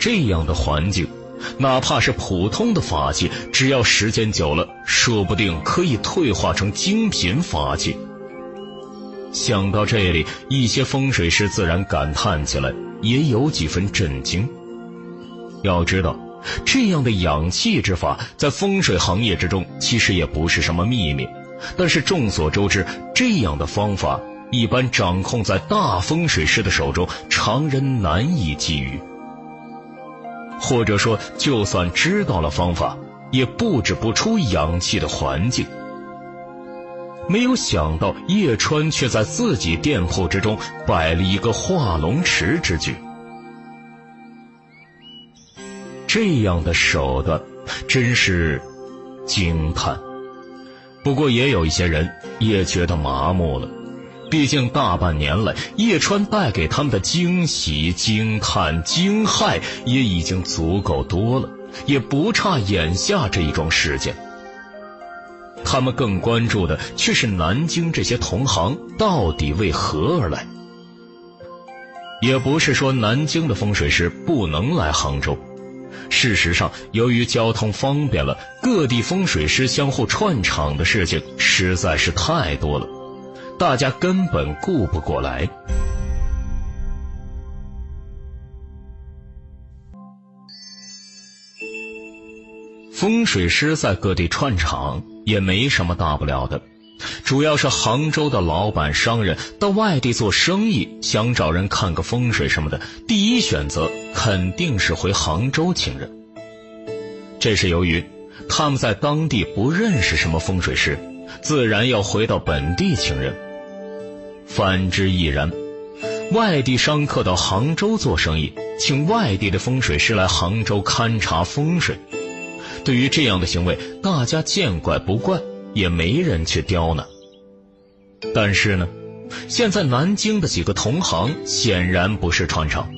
A: 这样的环境，哪怕是普通的法器，只要时间久了，说不定可以退化成精品法器。想到这里，一些风水师自然感叹起来，也有几分震惊。要知道，这样的养气之法，在风水行业之中，其实也不是什么秘密。但是众所周知，这样的方法一般掌控在大风水师的手中，常人难以觊觎。或者说，就算知道了方法，也布置不出氧气的环境。没有想到，叶川却在自己店铺之中摆了一个化龙池之举。这样的手段，真是惊叹。不过也有一些人也觉得麻木了，毕竟大半年来叶川带给他们的惊喜、惊叹、惊骇也已经足够多了，也不差眼下这一桩事件。他们更关注的却是南京这些同行到底为何而来。也不是说南京的风水师不能来杭州。事实上，由于交通方便了，各地风水师相互串场的事情实在是太多了，大家根本顾不过来。风水师在各地串场也没什么大不了的，主要是杭州的老板商人到外地做生意，想找人看个风水什么的，第一选择。肯定是回杭州请人，这是由于他们在当地不认识什么风水师，自然要回到本地请人。反之亦然，外地商客到杭州做生意，请外地的风水师来杭州勘察风水。对于这样的行为，大家见怪不怪，也没人去刁难。但是呢，现在南京的几个同行显然不是串场。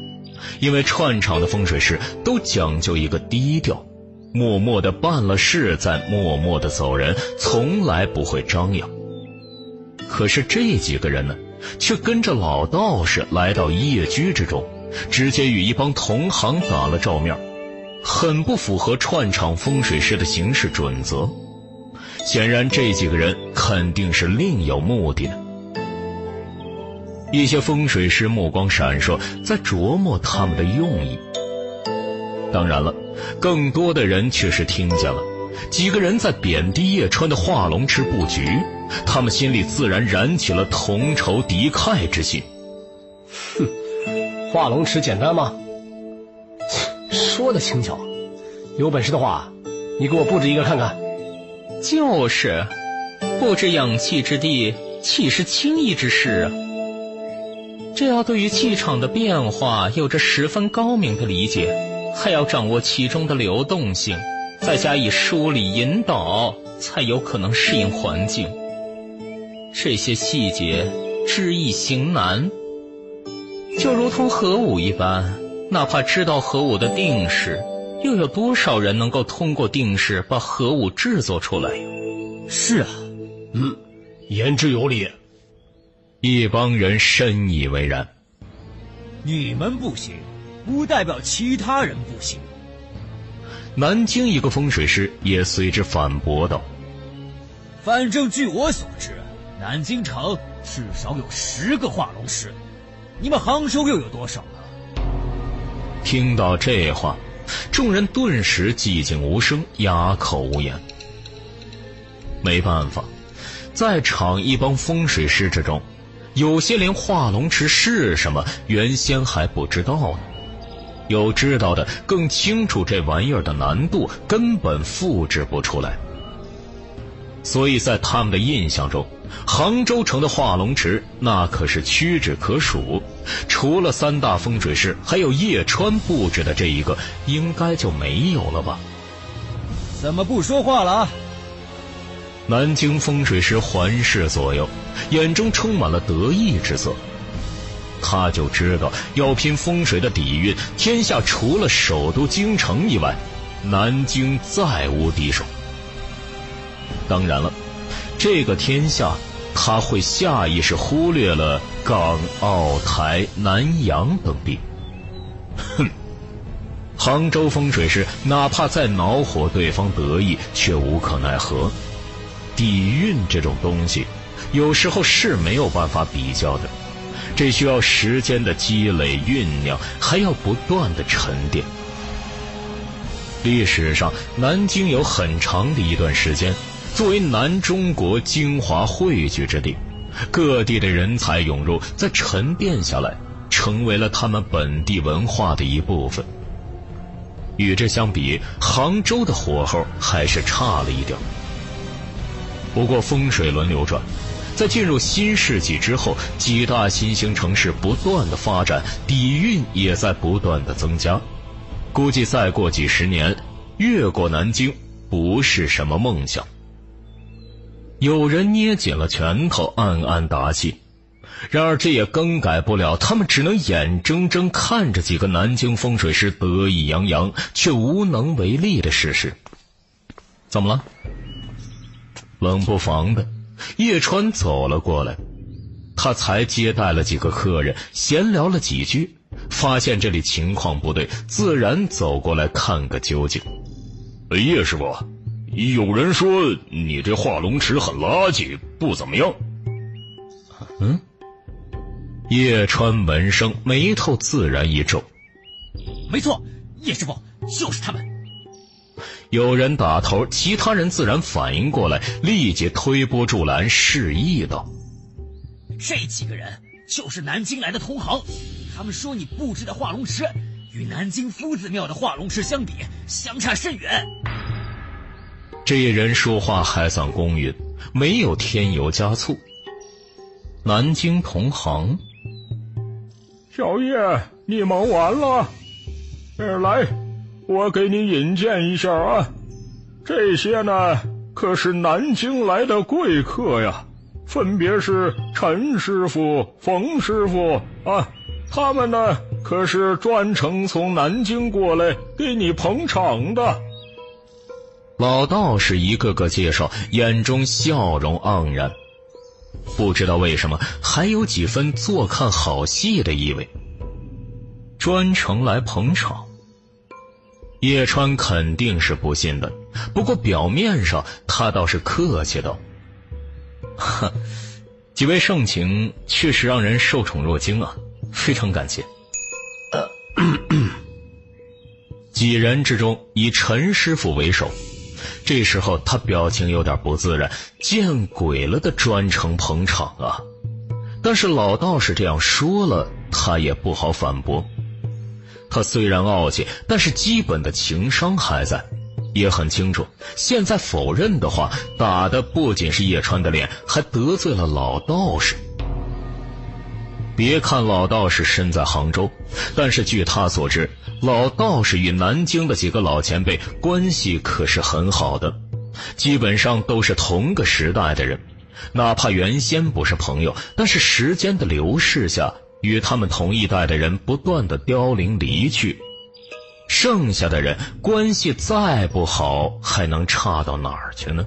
A: 因为串场的风水师都讲究一个低调，默默的办了事，再默默的走人，从来不会张扬。可是这几个人呢，却跟着老道士来到夜居之中，直接与一帮同行打了照面，很不符合串场风水师的行事准则。显然，这几个人肯定是另有目的的。一些风水师目光闪烁，在琢磨他们的用意。当然了，更多的人却是听见了几个人在贬低叶川的化龙池布局，他们心里自然燃起了同仇敌忾之心。
B: 哼，化龙池简单吗？说的轻巧，有本事的话，你给我布置一个看看。
D: 就是，布置养气之地，岂是轻易之事啊？这要对于气场的变化有着十分高明的理解，还要掌握其中的流动性，再加以梳理引导，才有可能适应环境。这些细节知易行难，就如同核武一般，哪怕知道核武的定式，又有多少人能够通过定式把核武制作出来？
C: 是啊，
B: 嗯，言之有理。
A: 一帮人深以为然。
C: 你们不行，不代表其他人不行。
A: 南京一个风水师也随之反驳道：“
C: 反正据我所知，南京城至少有十个化龙池，你们杭州又有多少呢？”
A: 听到这话，众人顿时寂静无声，哑口无言。没办法，在场一帮风水师之中。有些连化龙池是什么原先还不知道呢，有知道的更清楚这玩意儿的难度，根本复制不出来。所以在他们的印象中，杭州城的化龙池那可是屈指可数，除了三大风水师，还有叶川布置的这一个，应该就没有了吧？
C: 怎么不说话了？
A: 南京风水师环视左右，眼中充满了得意之色。他就知道，要拼风水的底蕴，天下除了首都京城以外，南京再无敌手。当然了，这个天下，他会下意识忽略了港、澳、台、南洋等地。哼，杭州风水师哪怕再恼火对方得意，却无可奈何。底蕴这种东西，有时候是没有办法比较的，这需要时间的积累酝酿，还要不断的沉淀。历史上，南京有很长的一段时间，作为南中国精华汇聚之地，各地的人才涌入，在沉淀下来，成为了他们本地文化的一部分。与之相比，杭州的火候还是差了一点。不过风水轮流转，在进入新世纪之后，几大新兴城市不断的发展，底蕴也在不断的增加。估计再过几十年，越过南京不是什么梦想。有人捏紧了拳头，暗暗打气。然而这也更改不了他们只能眼睁睁看着几个南京风水师得意洋洋，却无能为力的事实。怎么了？冷不防的，叶川走了过来，他才接待了几个客人，闲聊了几句，发现这里情况不对，自然走过来看个究竟。
E: 叶师傅，有人说你这化龙池很垃圾，不怎么样。
A: 嗯，叶川闻声眉头自然一皱。
C: 没错，叶师傅就是他们。
A: 有人打头，其他人自然反应过来，立即推波助澜，示意道：“
C: 这几个人就是南京来的同行，他们说你布置的化龙池与南京夫子庙的化龙池相比，相差甚远。”
A: 这人说话还算公允，没有添油加醋。南京同行，
F: 小叶，你忙完了，来。我给你引荐一下啊，这些呢可是南京来的贵客呀，分别是陈师傅、冯师傅啊，他们呢可是专程从南京过来给你捧场的。
A: 老道士一个个介绍，眼中笑容盎然，不知道为什么还有几分坐看好戏的意味。专程来捧场。叶川肯定是不信的，不过表面上他倒是客气道：“哈，几位盛情确实让人受宠若惊啊，非常感谢。” [COUGHS] 几人之中以陈师傅为首，这时候他表情有点不自然，见鬼了的专程捧场啊！但是老道士这样说了，他也不好反驳。他虽然傲气，但是基本的情商还在，也很清楚，现在否认的话，打的不仅是叶川的脸，还得罪了老道士。别看老道士身在杭州，但是据他所知，老道士与南京的几个老前辈关系可是很好的，基本上都是同个时代的人，哪怕原先不是朋友，但是时间的流逝下，与他们同一代的人不断的凋零离去，剩下的人关系再不好，还能差到哪儿去呢？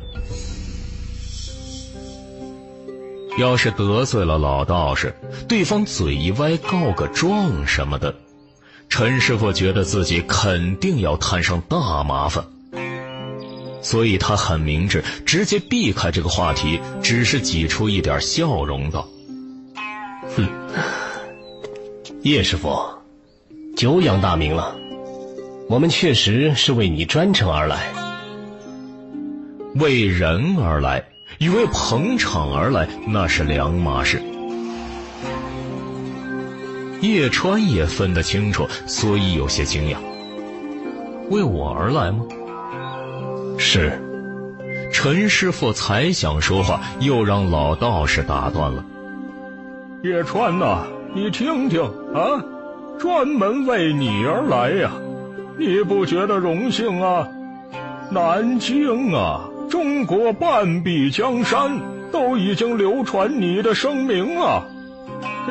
A: 要是得罪了老道士，对方嘴一歪告个状什么的，陈师傅觉得自己肯定要摊上大麻烦。所以他很明智，直接避开这个话题，只是挤出一点笑容道：“
B: 哼，叶师傅，久仰大名了，我们确实是为你专程而来，
A: 为人而来。”以为捧场而来，那是两码事。叶川也分得清楚，所以有些惊讶。
G: 为我而来吗？
B: 是。
A: 陈师傅才想说话，又让老道士打断了。
E: 叶川呐，你听听啊，专门为你而来呀，你不觉得荣幸啊？南京啊！中国半壁江山都已经流传你的声名了，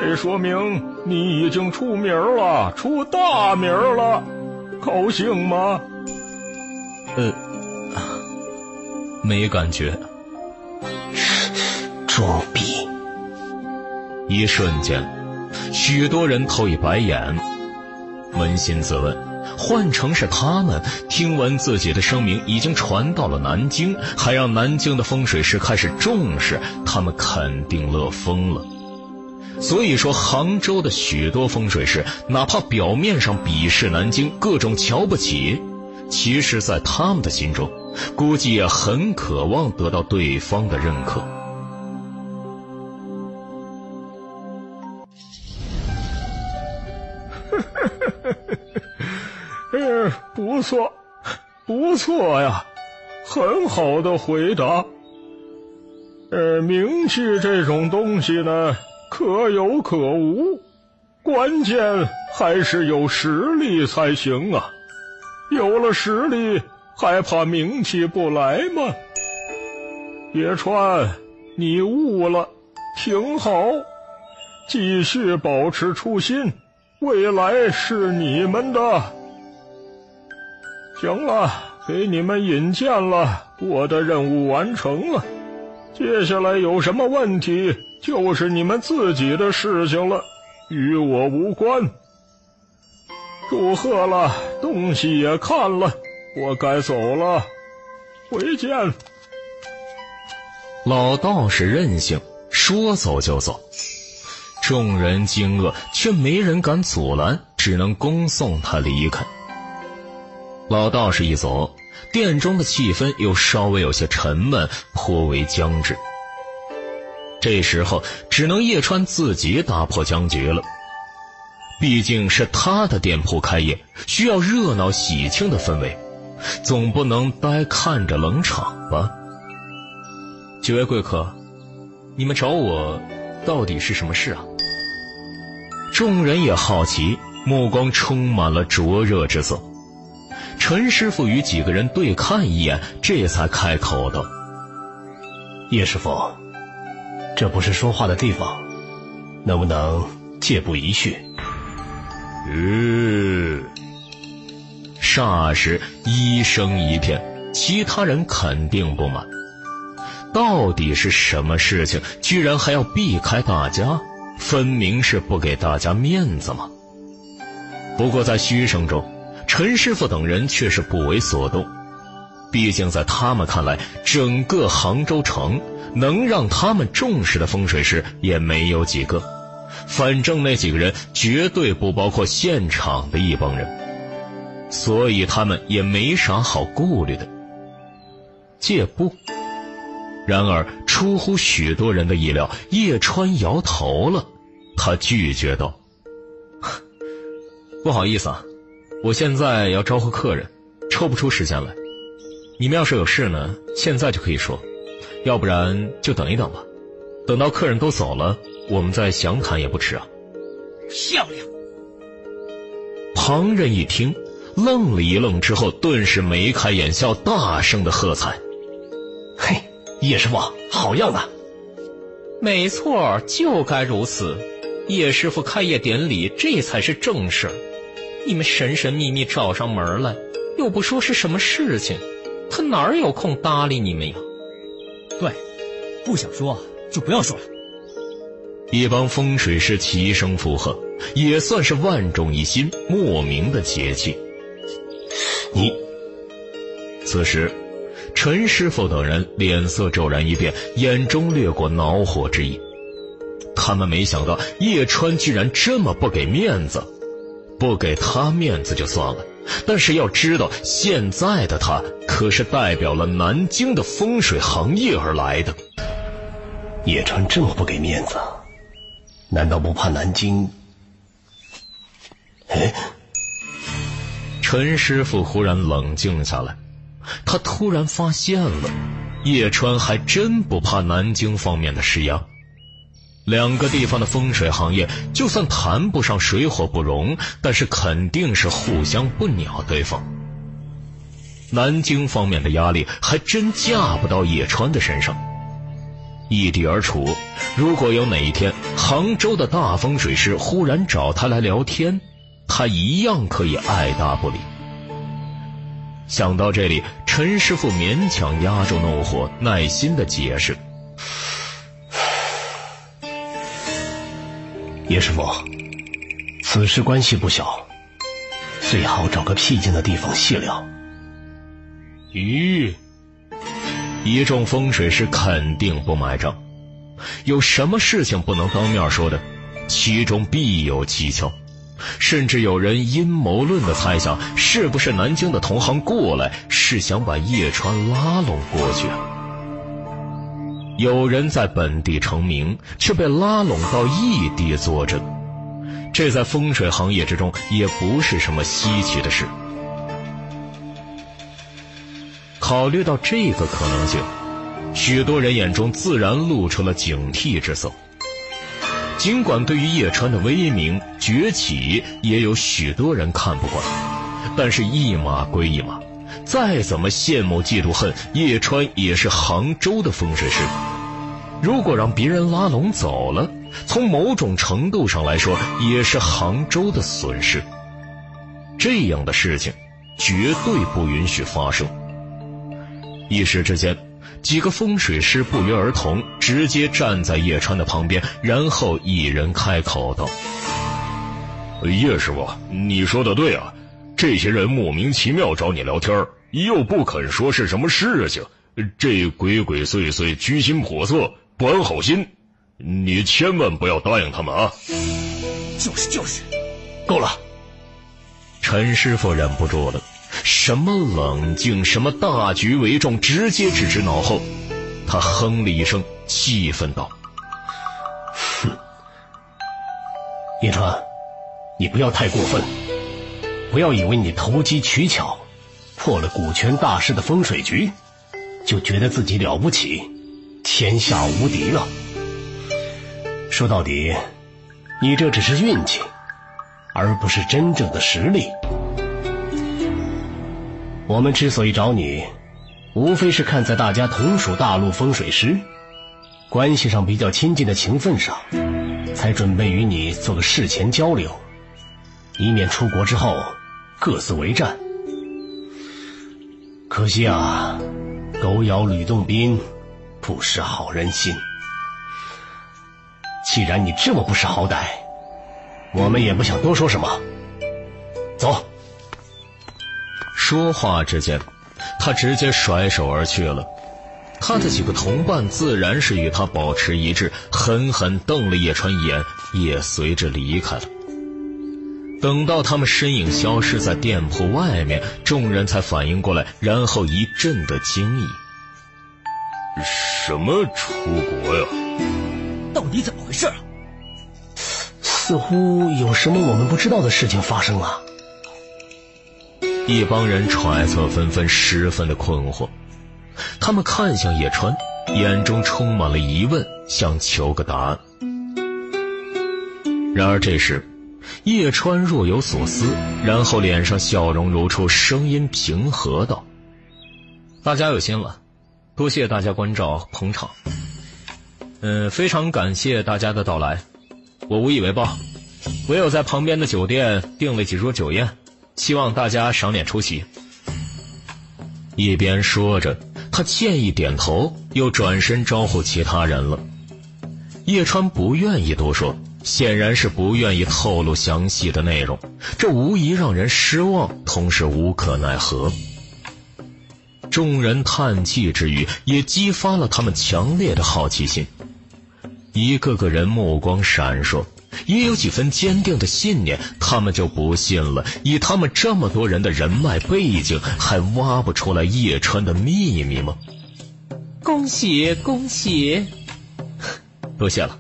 E: 这说明你已经出名了，出大名了，高兴吗？
A: 呃，没感觉。
B: 装逼！
A: 一瞬间，许多人投以白眼，扪心自问。换成是他们，听闻自己的声名已经传到了南京，还让南京的风水师开始重视，他们肯定乐疯了。所以说，杭州的许多风水师，哪怕表面上鄙视南京，各种瞧不起，其实，在他们的心中，估计也很渴望得到对方的认可。
E: 不错，不错呀，很好的回答。呃，名气这种东西呢，可有可无，关键还是有实力才行啊。有了实力，还怕名气不来吗？叶川，你悟了，挺好，继续保持初心，未来是你们的。行了，给你们引荐了，我的任务完成了。接下来有什么问题，就是你们自己的事情了，与我无关。祝贺了，东西也看了，我该走了，回见。
A: 老道士任性，说走就走。众人惊愕，却没人敢阻拦，只能恭送他离开。老道士一走，殿中的气氛又稍微有些沉闷，颇为僵滞。这时候，只能叶川自己打破僵局了。毕竟是他的店铺开业，需要热闹喜庆的氛围，总不能呆看着冷场吧？
G: 几位贵客，你们找我，到底是什么事啊？
A: 众人也好奇，目光充满了灼热之色。陈师傅与几个人对看一眼，这才开口道：“
B: 叶师傅，这不是说话的地方，能不能借步一叙？”
A: 嗯。霎时一声一片，其他人肯定不满。到底是什么事情，居然还要避开大家？分明是不给大家面子嘛！不过在嘘声中。陈师傅等人却是不为所动，毕竟在他们看来，整个杭州城能让他们重视的风水师也没有几个。反正那几个人绝对不包括现场的一帮人，所以他们也没啥好顾虑的。借步。然而出乎许多人的意料，叶川摇头了，他拒绝道：“
G: 不好意思啊。”我现在要招呼客人，抽不出时间来。你们要是有事呢，现在就可以说；要不然就等一等吧，等到客人都走了，我们再详谈也不迟啊。
C: 漂亮！
A: 旁人一听，愣了一愣，之后顿时眉开眼笑，大声的喝彩：“
B: 嘿，叶师傅，好样的！
D: 没错，就该如此。叶师傅开业典礼，这才是正事儿。你们神神秘秘找上门来，又不说是什么事情，他哪儿有空搭理你们呀？
C: 对，不想说就不要说了。
A: 一帮风水师齐声附和，也算是万众一心，莫名的节气。
B: 你，
A: 此时，陈师傅等人脸色骤然一变，眼中掠过恼火之意。他们没想到叶川居然这么不给面子，不给他面子就算了，但是要知道，现在的他可是代表了南京的风水行业而来的。
B: 叶川这么不给面子，难道不怕南京？哎，
A: 陈师傅忽然冷静下来，他突然发现了，叶川还真不怕南京方面的施压。两个地方的风水行业，就算谈不上水火不容，但是肯定是互相不鸟对方。南京方面的压力还真架不到叶川的身上。异地而处，如果有哪一天杭州的大风水师忽然找他来聊天，他一样可以爱答不理。想到这里，陈师傅勉强压住怒火，耐心的解释。
B: 叶师傅，此事关系不小，最好找个僻静的地方细聊。
A: 咦，一众风水师肯定不买账。有什么事情不能当面说的？其中必有蹊跷。甚至有人阴谋论的猜想，是不是南京的同行过来是想把叶川拉拢过去？有人在本地成名，却被拉拢到异地坐镇，这在风水行业之中也不是什么稀奇的事。考虑到这个可能性，许多人眼中自然露出了警惕之色。尽管对于叶川的威名崛起，也有许多人看不惯，但是一码归一码。再怎么羡慕嫉妒恨，叶川也是杭州的风水师。如果让别人拉拢走了，从某种程度上来说，也是杭州的损失。这样的事情绝对不允许发生。一时之间，几个风水师不约而同，直接站在叶川的旁边，然后一人开口道：“
E: 叶师傅，你说的对啊。”这些人莫名其妙找你聊天，又不肯说是什么事情，这鬼鬼祟祟、居心叵测、不安好心，你千万不要答应他们啊！
C: 就是就是，
B: 够了！
A: 陈师傅忍不住了，什么冷静，什么大局为重，直接置之脑后。他哼了一声，气愤道：“
B: 哼，叶川，你不要太过分。”不要以为你投机取巧，破了股权大师的风水局，就觉得自己了不起，天下无敌了。说到底，你这只是运气，而不是真正的实力。我们之所以找你，无非是看在大家同属大陆风水师，关系上比较亲近的情分上，才准备与你做个事前交流，以免出国之后。各自为战，可惜啊，狗咬吕洞宾，不识好人心。既然你这么不识好歹，我们也不想多说什么。走。
A: 说话之间，他直接甩手而去了。他的几个同伴自然是与他保持一致，狠狠瞪了叶川一眼，也随之离开了。等到他们身影消失在店铺外面，众人才反应过来，然后一阵的惊异。
E: 什么出国呀？
C: 到底怎么回事？
B: 似乎有什么我们不知道的事情发生了。
A: 一帮人揣测纷纷，十分的困惑。他们看向叶川，眼中充满了疑问，想求个答案。然而这时。叶川若有所思，然后脸上笑容如初，声音平和道：“
D: 大家有心了，多谢大家关照捧场。嗯，非常感谢大家的到来，我无以为报，唯有在旁边的酒店订了几桌酒宴，希望大家赏脸出席。
A: 一边说着，他歉意点头，又转身招呼其他人了。叶川不愿意多说，显然是不愿意透露详细的内容，这无疑让人失望，同时无可奈何。众人叹气之余，也激发了他们强烈的好奇心。一个个人目光闪烁，也有几分坚定的信念。他们就不信了，以他们这么多人的人脉背景，还挖不出来叶川的秘密吗？
D: 恭喜恭喜！[LAUGHS]
A: 多谢了。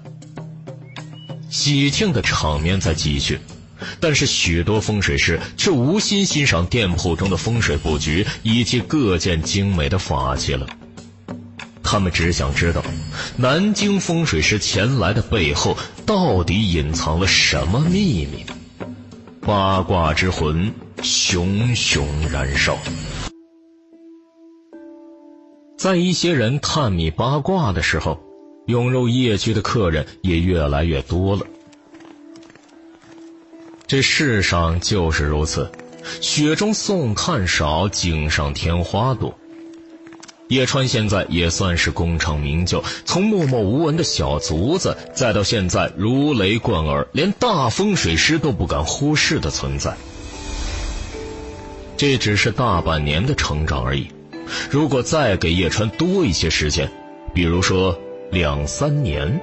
A: 喜庆的场面在继续，但是许多风水师却无心欣赏店铺中的风水布局以及各件精美的法器了。他们只想知道，南京风水师前来的背后到底隐藏了什么秘密？八卦之魂熊熊燃烧。在一些人探秘八卦的时候。涌入夜居的客人也越来越多了。这世上就是如此，雪中送炭少，井上添花多。叶川现在也算是功成名就，从默默无闻的小卒子，再到现在如雷贯耳，连大风水师都不敢忽视的存在。这只是大半年的成长而已。如果再给叶川多一些时间，比如说……两三年，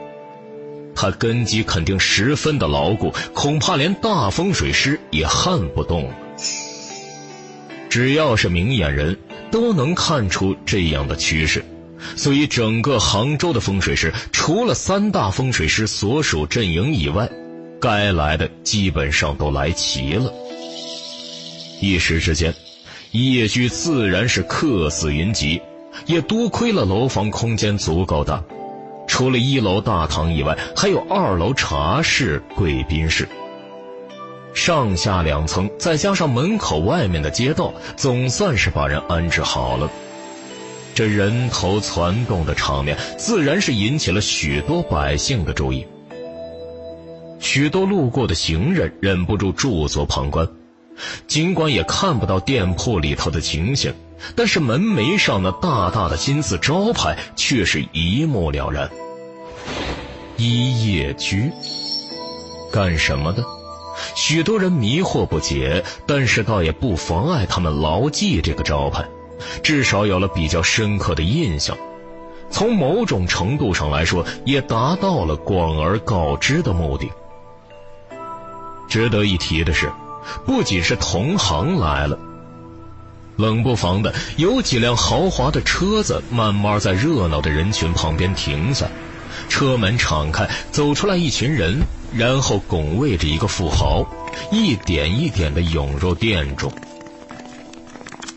A: 他根基肯定十分的牢固，恐怕连大风水师也撼不动。只要是明眼人都能看出这样的趋势，所以整个杭州的风水师，除了三大风水师所属阵营以外，该来的基本上都来齐了。一时之间，叶居自然是客似云集，也多亏了楼房空间足够大。除了一楼大堂以外，还有二楼茶室、贵宾室，上下两层，再加上门口外面的街道，总算是把人安置好了。这人头攒动的场面，自然是引起了许多百姓的注意。许多路过的行人忍不住驻足旁观，尽管也看不到店铺里头的情形，但是门楣上那大大的金字招牌却是一目了然。一夜居干什么的？许多人迷惑不解，但是倒也不妨碍他们牢记这个招牌，至少有了比较深刻的印象。从某种程度上来说，也达到了广而告之的目的。值得一提的是，不仅是同行来了，冷不防的有几辆豪华的车子慢慢在热闹的人群旁边停下。车门敞开，走出来一群人，然后拱卫着一个富豪，一点一点的涌入店中。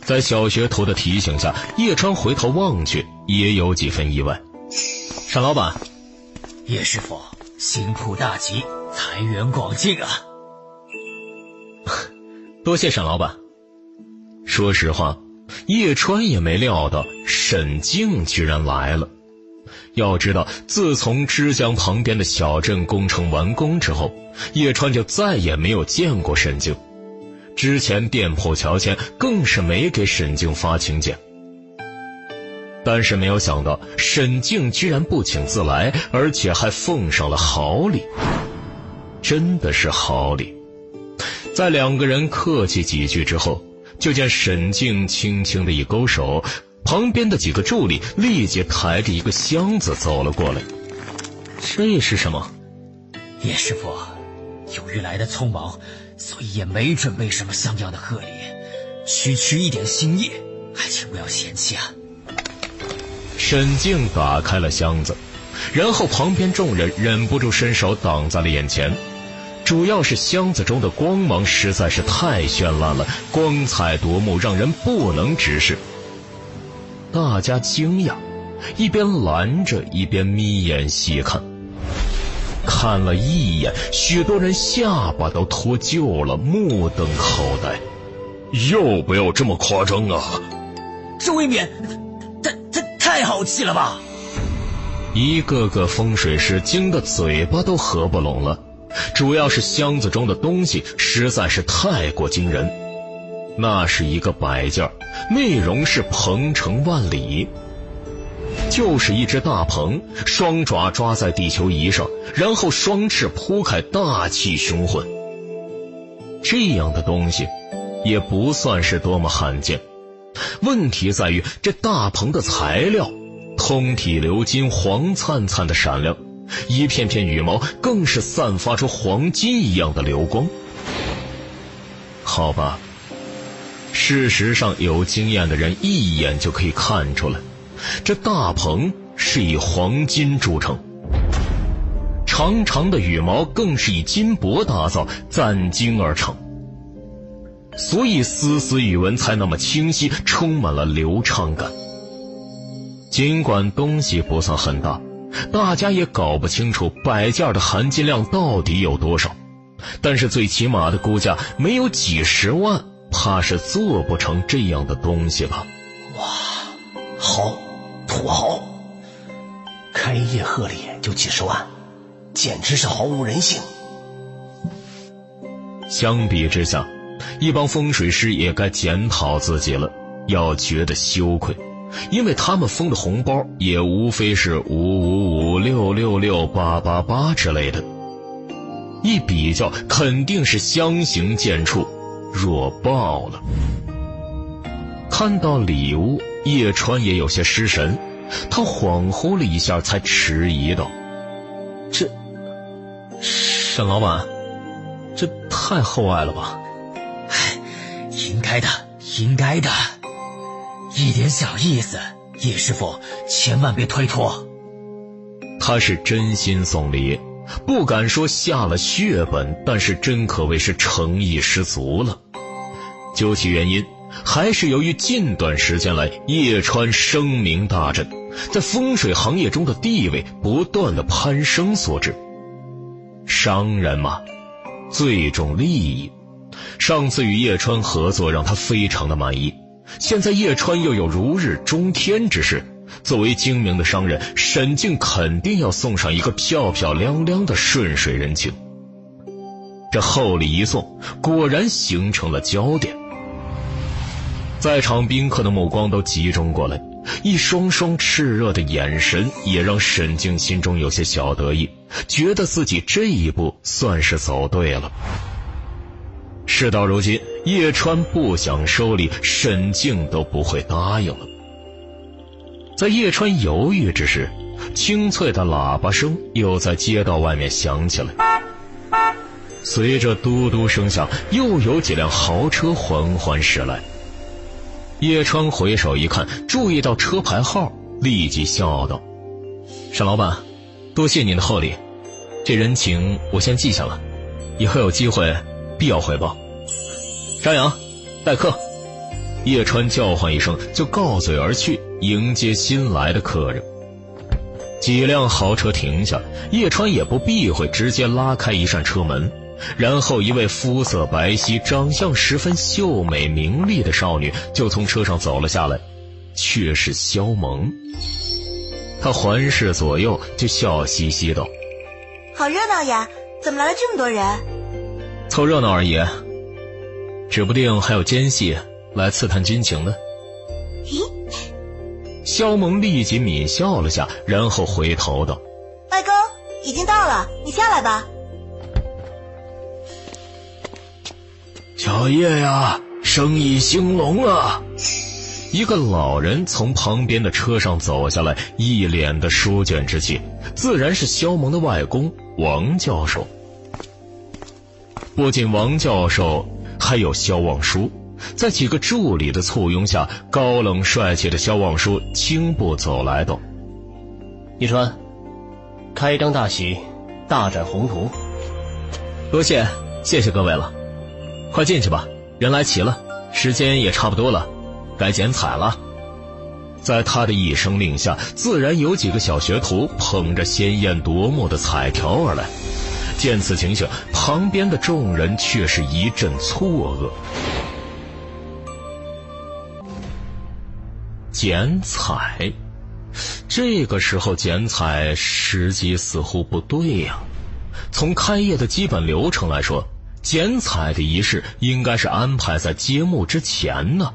A: 在小学徒的提醒下，叶川回头望去，也有几分意外。
D: 沈老板，
C: 叶师傅，新铺大吉，财源广进啊！[LAUGHS]
D: 多谢沈老板。
A: 说实话，叶川也没料到沈静居然来了。要知道，自从枝江旁边的小镇工程完工之后，叶川就再也没有见过沈静。之前店铺乔迁，更是没给沈静发请柬。但是没有想到，沈静居然不请自来，而且还奉上了好礼，真的是好礼。在两个人客气几句之后，就见沈静轻轻的一勾手。旁边的几个助理立即抬着一个箱子走了过来。
D: 这是什么？
C: 叶师傅，由于来的匆忙，所以也没准备什么像样的贺礼，区区一点心意，还请不要嫌弃啊。
A: 沈静打开了箱子，然后旁边众人忍不住伸手挡在了眼前，主要是箱子中的光芒实在是太绚烂了，光彩夺目，让人不能直视。大家惊讶，一边拦着，一边眯眼细看。看了一眼，许多人下巴都脱臼了，目瞪口呆。
E: 要不要这么夸张啊？
C: 这未免，太太太好气了吧！
A: 一个个风水师惊得嘴巴都合不拢了。主要是箱子中的东西实在是太过惊人。那是一个摆件，内容是鹏程万里，就是一只大鹏，双爪抓在地球仪上，然后双翅铺开，大气雄浑。这样的东西，也不算是多么罕见。问题在于这大鹏的材料，通体鎏金，黄灿灿的闪亮，一片片羽毛更是散发出黄金一样的流光。好吧。事实上，有经验的人一眼就可以看出来，这大鹏是以黄金铸成，长长的羽毛更是以金箔打造、攒金而成，所以丝丝羽纹才那么清晰，充满了流畅感。尽管东西不算很大，大家也搞不清楚摆件的含金量到底有多少，但是最起码的估价没有几十万。怕是做不成这样的东西吧。
B: 哇，好，土豪，开业贺礼就几十万，简直是毫无人性。
A: 相比之下，一帮风水师也该检讨自己了，要觉得羞愧，因为他们封的红包也无非是五五五六六六八八八之类的，一比较肯定是相形见绌。弱爆了！看到礼物，叶川也有些失神，他恍惚了一下，才迟疑道：“
D: 这，沈老板，这太厚爱了吧？”“
C: 唉，应该的，应该的，一点小意思，叶师傅千万别推脱。”
A: 他是真心送礼，不敢说下了血本，但是真可谓是诚意十足了。究其原因，还是由于近段时间来叶川声名大振，在风水行业中的地位不断的攀升所致。商人嘛，最重利益。上次与叶川合作让他非常的满意，现在叶川又有如日中天之势，作为精明的商人，沈静肯定要送上一个漂漂亮亮的顺水人情。这厚礼一送，果然形成了焦点。在场宾客的目光都集中过来，一双双炽热的眼神也让沈静心中有些小得意，觉得自己这一步算是走对了。事到如今，叶川不想收礼，沈静都不会答应了。在叶川犹豫之时，清脆的喇叭声又在街道外面响起来。随着嘟嘟声响，又有几辆豪车缓缓驶来。叶川回首一看，注意到车牌号，立即笑道：“
D: 沈老板，多谢您的厚礼，这人情我先记下了，以后有机会必要回报。”张扬，待客。
A: 叶川叫唤一声，就告嘴而去，迎接新来的客人。几辆豪车停下，叶川也不避讳，直接拉开一扇车门。然后，一位肤色白皙、长相十分秀美明丽的少女就从车上走了下来，却是萧萌。她环视左右，就笑嘻嘻道：“
H: 好热闹呀，怎么来了这么多人？”“
D: 凑热闹而已，指不定还有奸细来刺探军情呢。”
H: 咦？
A: 萧萌立即抿笑了下，然后回头道：“
H: 外公，已经到了，你下来吧。”
B: 小叶呀，生意兴隆啊！
A: 一个老人从旁边的车上走下来，一脸的书卷之气，自然是肖萌的外公王教授。不仅王教授，还有肖望舒，在几个助理的簇拥下，高冷帅气的肖望舒轻步走来道：“
B: 一川，开张大喜，大展宏图。
D: 多谢，谢谢各位了。”快进去吧，人来齐了，时间也差不多了，该剪彩了。
A: 在他的一声令下，自然有几个小学徒捧着鲜艳夺目的彩条而来。见此情形，旁边的众人却是一阵错愕。剪彩，这个时候剪彩时机似乎不对呀。从开业的基本流程来说，剪彩的仪式应该是安排在揭幕之前呢。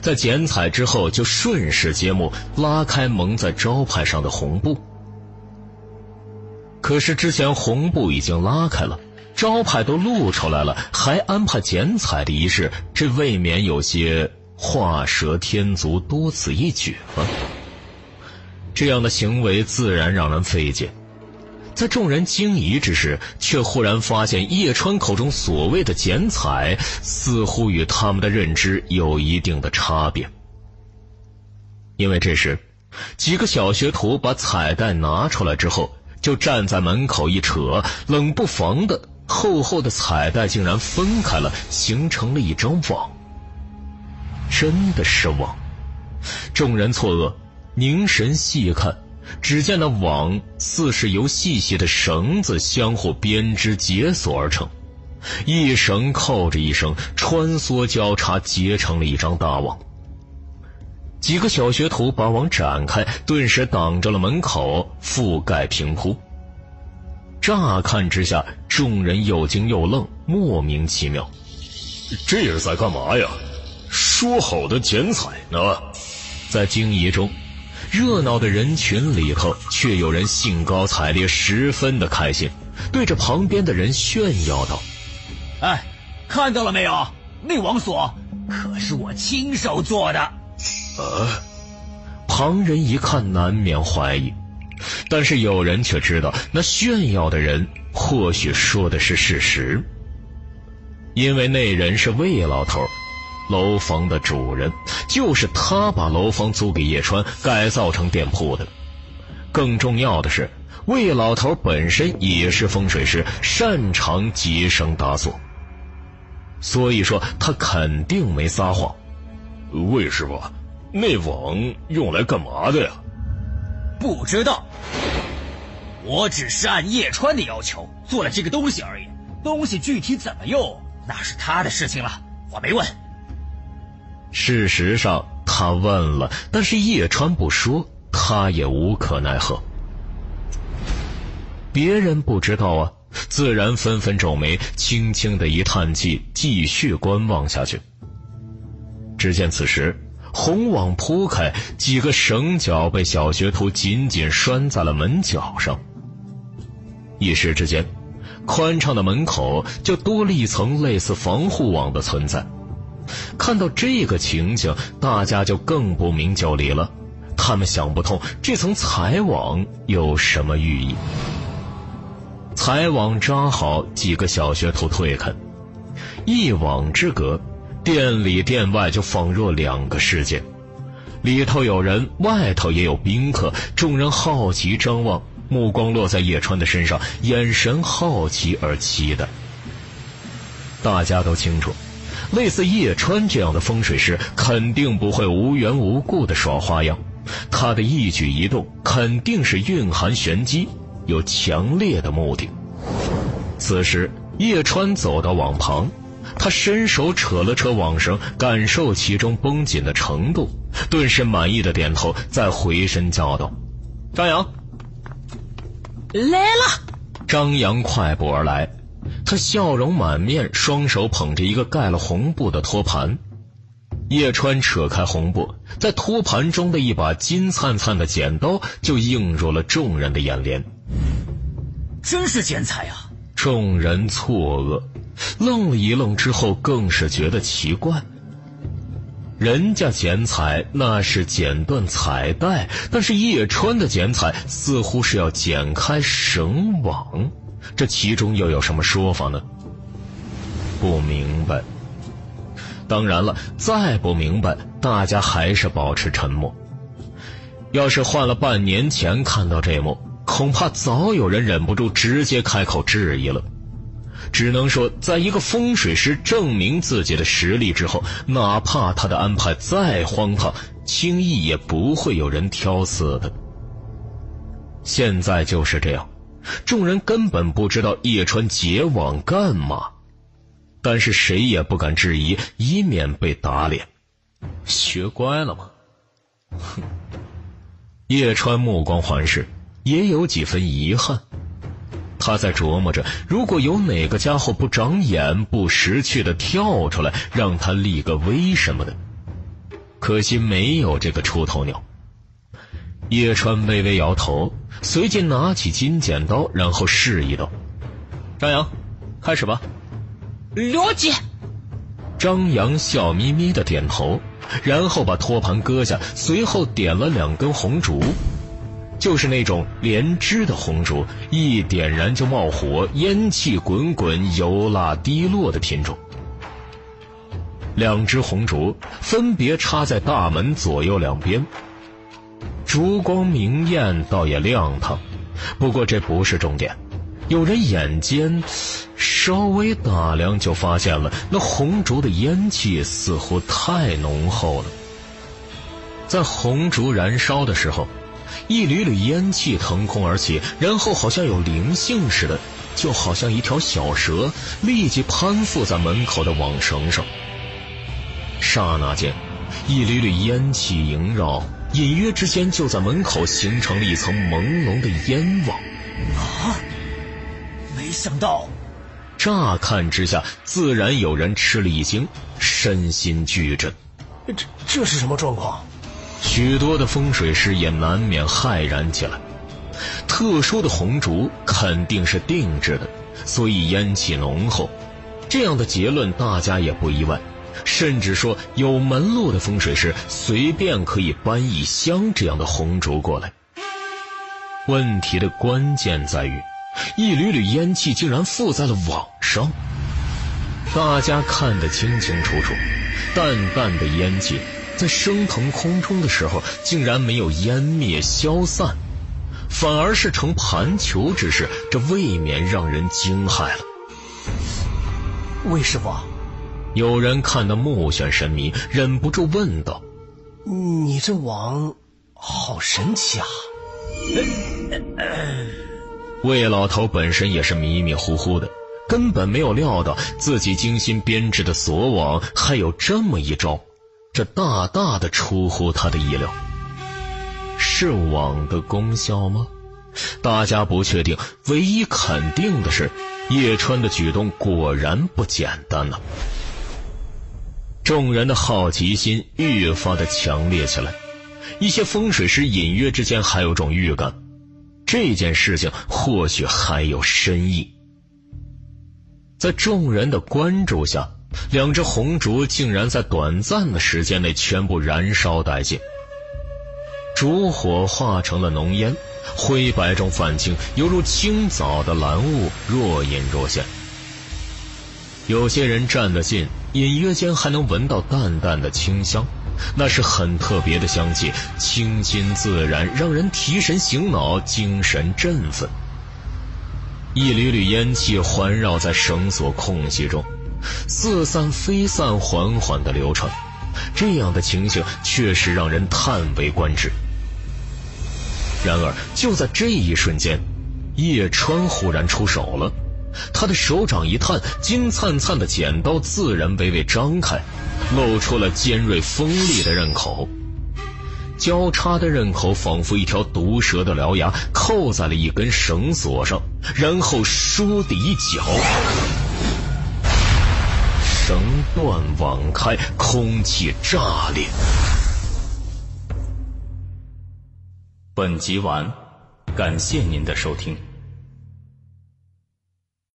A: 在剪彩之后，就顺势揭幕，拉开蒙在招牌上的红布。可是之前红布已经拉开了，招牌都露出来了，还安排剪彩的仪式，这未免有些画蛇添足、多此一举了。这样的行为自然让人费解。在众人惊疑之时，却忽然发现叶川口中所谓的剪彩，似乎与他们的认知有一定的差别。因为这时，几个小学徒把彩带拿出来之后，就站在门口一扯，冷不防的，厚厚的彩带竟然分开了，形成了一张网。真的是网！众人错愕，凝神细看。只见那网似是由细细的绳子相互编织解锁而成，一绳扣着一绳，穿梭交叉结成了一张大网。几个小学徒把网展开，顿时挡着了门口，覆盖平铺。乍看之下，众人又惊又愣，莫名其妙。
E: 这是在干嘛呀？说好的剪彩呢？
A: 在惊疑中。热闹的人群里头，却有人兴高采烈，十分的开心，对着旁边的人炫耀道：“
C: 哎，看到了没有？那网锁可是我亲手做的。”
A: 呃，旁人一看，难免怀疑，但是有人却知道，那炫耀的人或许说的是事实，因为那人是魏老头。楼房的主人就是他，把楼房租给叶川，改造成店铺的。更重要的是，魏老头本身也是风水师，擅长结绳打锁。所以说，他肯定没撒谎。
E: 魏师傅，那网用来干嘛的呀？
C: 不知道，我只是按叶川的要求做了这个东西而已。东西具体怎么用，那是他的事情了，我没问。
A: 事实上，他问了，但是叶川不说，他也无可奈何。别人不知道啊，自然纷纷皱眉，轻轻的一叹气，继续观望下去。只见此时，红网铺开，几个绳脚被小学徒紧紧拴在了门角上。一时之间，宽敞的门口就多了一层类似防护网的存在。看到这个情景，大家就更不明就里了。他们想不通这层彩网有什么寓意。彩网扎好，几个小学徒退开，一网之隔，店里店外就仿若两个世界。里头有人，外头也有宾客。众人好奇张望，目光落在叶川的身上，眼神好奇而期待。大家都清楚。类似叶川这样的风水师，肯定不会无缘无故的耍花样。他的一举一动肯定是蕴含玄机，有强烈的目的。此时，叶川走到网旁，他伸手扯了扯网绳，感受其中绷紧的程度，顿时满意的点头，再回身叫道：“张扬，
I: 来了。”
A: 张扬快步而来。他笑容满面，双手捧着一个盖了红布的托盘。叶川扯开红布，在托盘中的一把金灿灿的剪刀就映入了众人的眼帘。
C: 真是剪彩啊！
A: 众人错愕，愣了一愣之后，更是觉得奇怪。人家剪彩那是剪断彩带，但是叶川的剪彩似乎是要剪开绳网。这其中又有什么说法呢？不明白。当然了，再不明白，大家还是保持沉默。要是换了半年前看到这一幕，恐怕早有人忍不住直接开口质疑了。只能说，在一个风水师证明自己的实力之后，哪怕他的安排再荒唐，轻易也不会有人挑刺的。现在就是这样。众人根本不知道叶川结网干嘛，但是谁也不敢质疑，以免被打脸。学乖了吗？哼！叶川目光环视，也有几分遗憾。他在琢磨着，如果有哪个家伙不长眼、不识趣的跳出来，让他立个威什么的。可惜没有这个出头鸟。叶川微微摇头，随即拿起金剪刀，然后示意道：“
D: 张扬，开始吧。”
I: 了解。
A: 张扬笑眯眯的点头，然后把托盘搁下，随后点了两根红烛。就是那种连枝的红烛，一点燃就冒火，烟气滚滚，油蜡滴落的品种。两只红烛分别插在大门左右两边，烛光明艳，倒也亮堂。不过这不是重点，有人眼尖，稍微打量就发现了那红烛的烟气似乎太浓厚了。在红烛燃烧的时候。一缕缕烟气腾空而起，然后好像有灵性似的，就好像一条小蛇立即攀附在门口的网绳上。刹那间，一缕缕烟气萦绕，隐约之间就在门口形成了一层朦胧的烟网。
C: 啊！没想到，
A: 乍看之下，自然有人吃了一惊，身心俱震。
B: 这这是什么状况？
A: 许多的风水师也难免骇然起来。特殊的红烛肯定是定制的，所以烟气浓厚。这样的结论大家也不意外，甚至说有门路的风水师随便可以搬一箱这样的红烛过来。问题的关键在于，一缕缕烟气竟然附在了网上。大家看得清清楚楚，淡淡的烟气。在升腾空中的时候，竟然没有湮灭消散，反而是呈盘球之势，这未免让人惊骇了。
B: 魏师傅，
A: 有人看得目眩神迷，忍不住问道：“
B: 你这网好神奇啊！”
A: 魏老头本身也是迷迷糊糊的，根本没有料到自己精心编织的锁网还有这么一招。这大大的出乎他的意料，是网的功效吗？大家不确定，唯一肯定的是，叶川的举动果然不简单呢。众人的好奇心愈发的强烈起来，一些风水师隐约之间还有种预感，这件事情或许还有深意。在众人的关注下。两只红烛竟然在短暂的时间内全部燃烧殆尽，烛火化成了浓烟，灰白中泛青，犹如清早的蓝雾，若隐若现。有些人站得近，隐约间还能闻到淡淡的清香，那是很特别的香气，清新自然，让人提神醒脑，精神振奋。一缕缕烟气环绕在绳索空隙中。似散非散，缓缓的流传，这样的情形确实让人叹为观止。然而，就在这一瞬间，叶川忽然出手了，他的手掌一探，金灿灿的剪刀自然微微张开，露出了尖锐锋利的刃口。交叉的刃口仿佛一条毒蛇的獠牙，扣在了一根绳索上，然后倏的一脚。绳断网开，空气炸裂。
D: 本集完，感谢您的收听。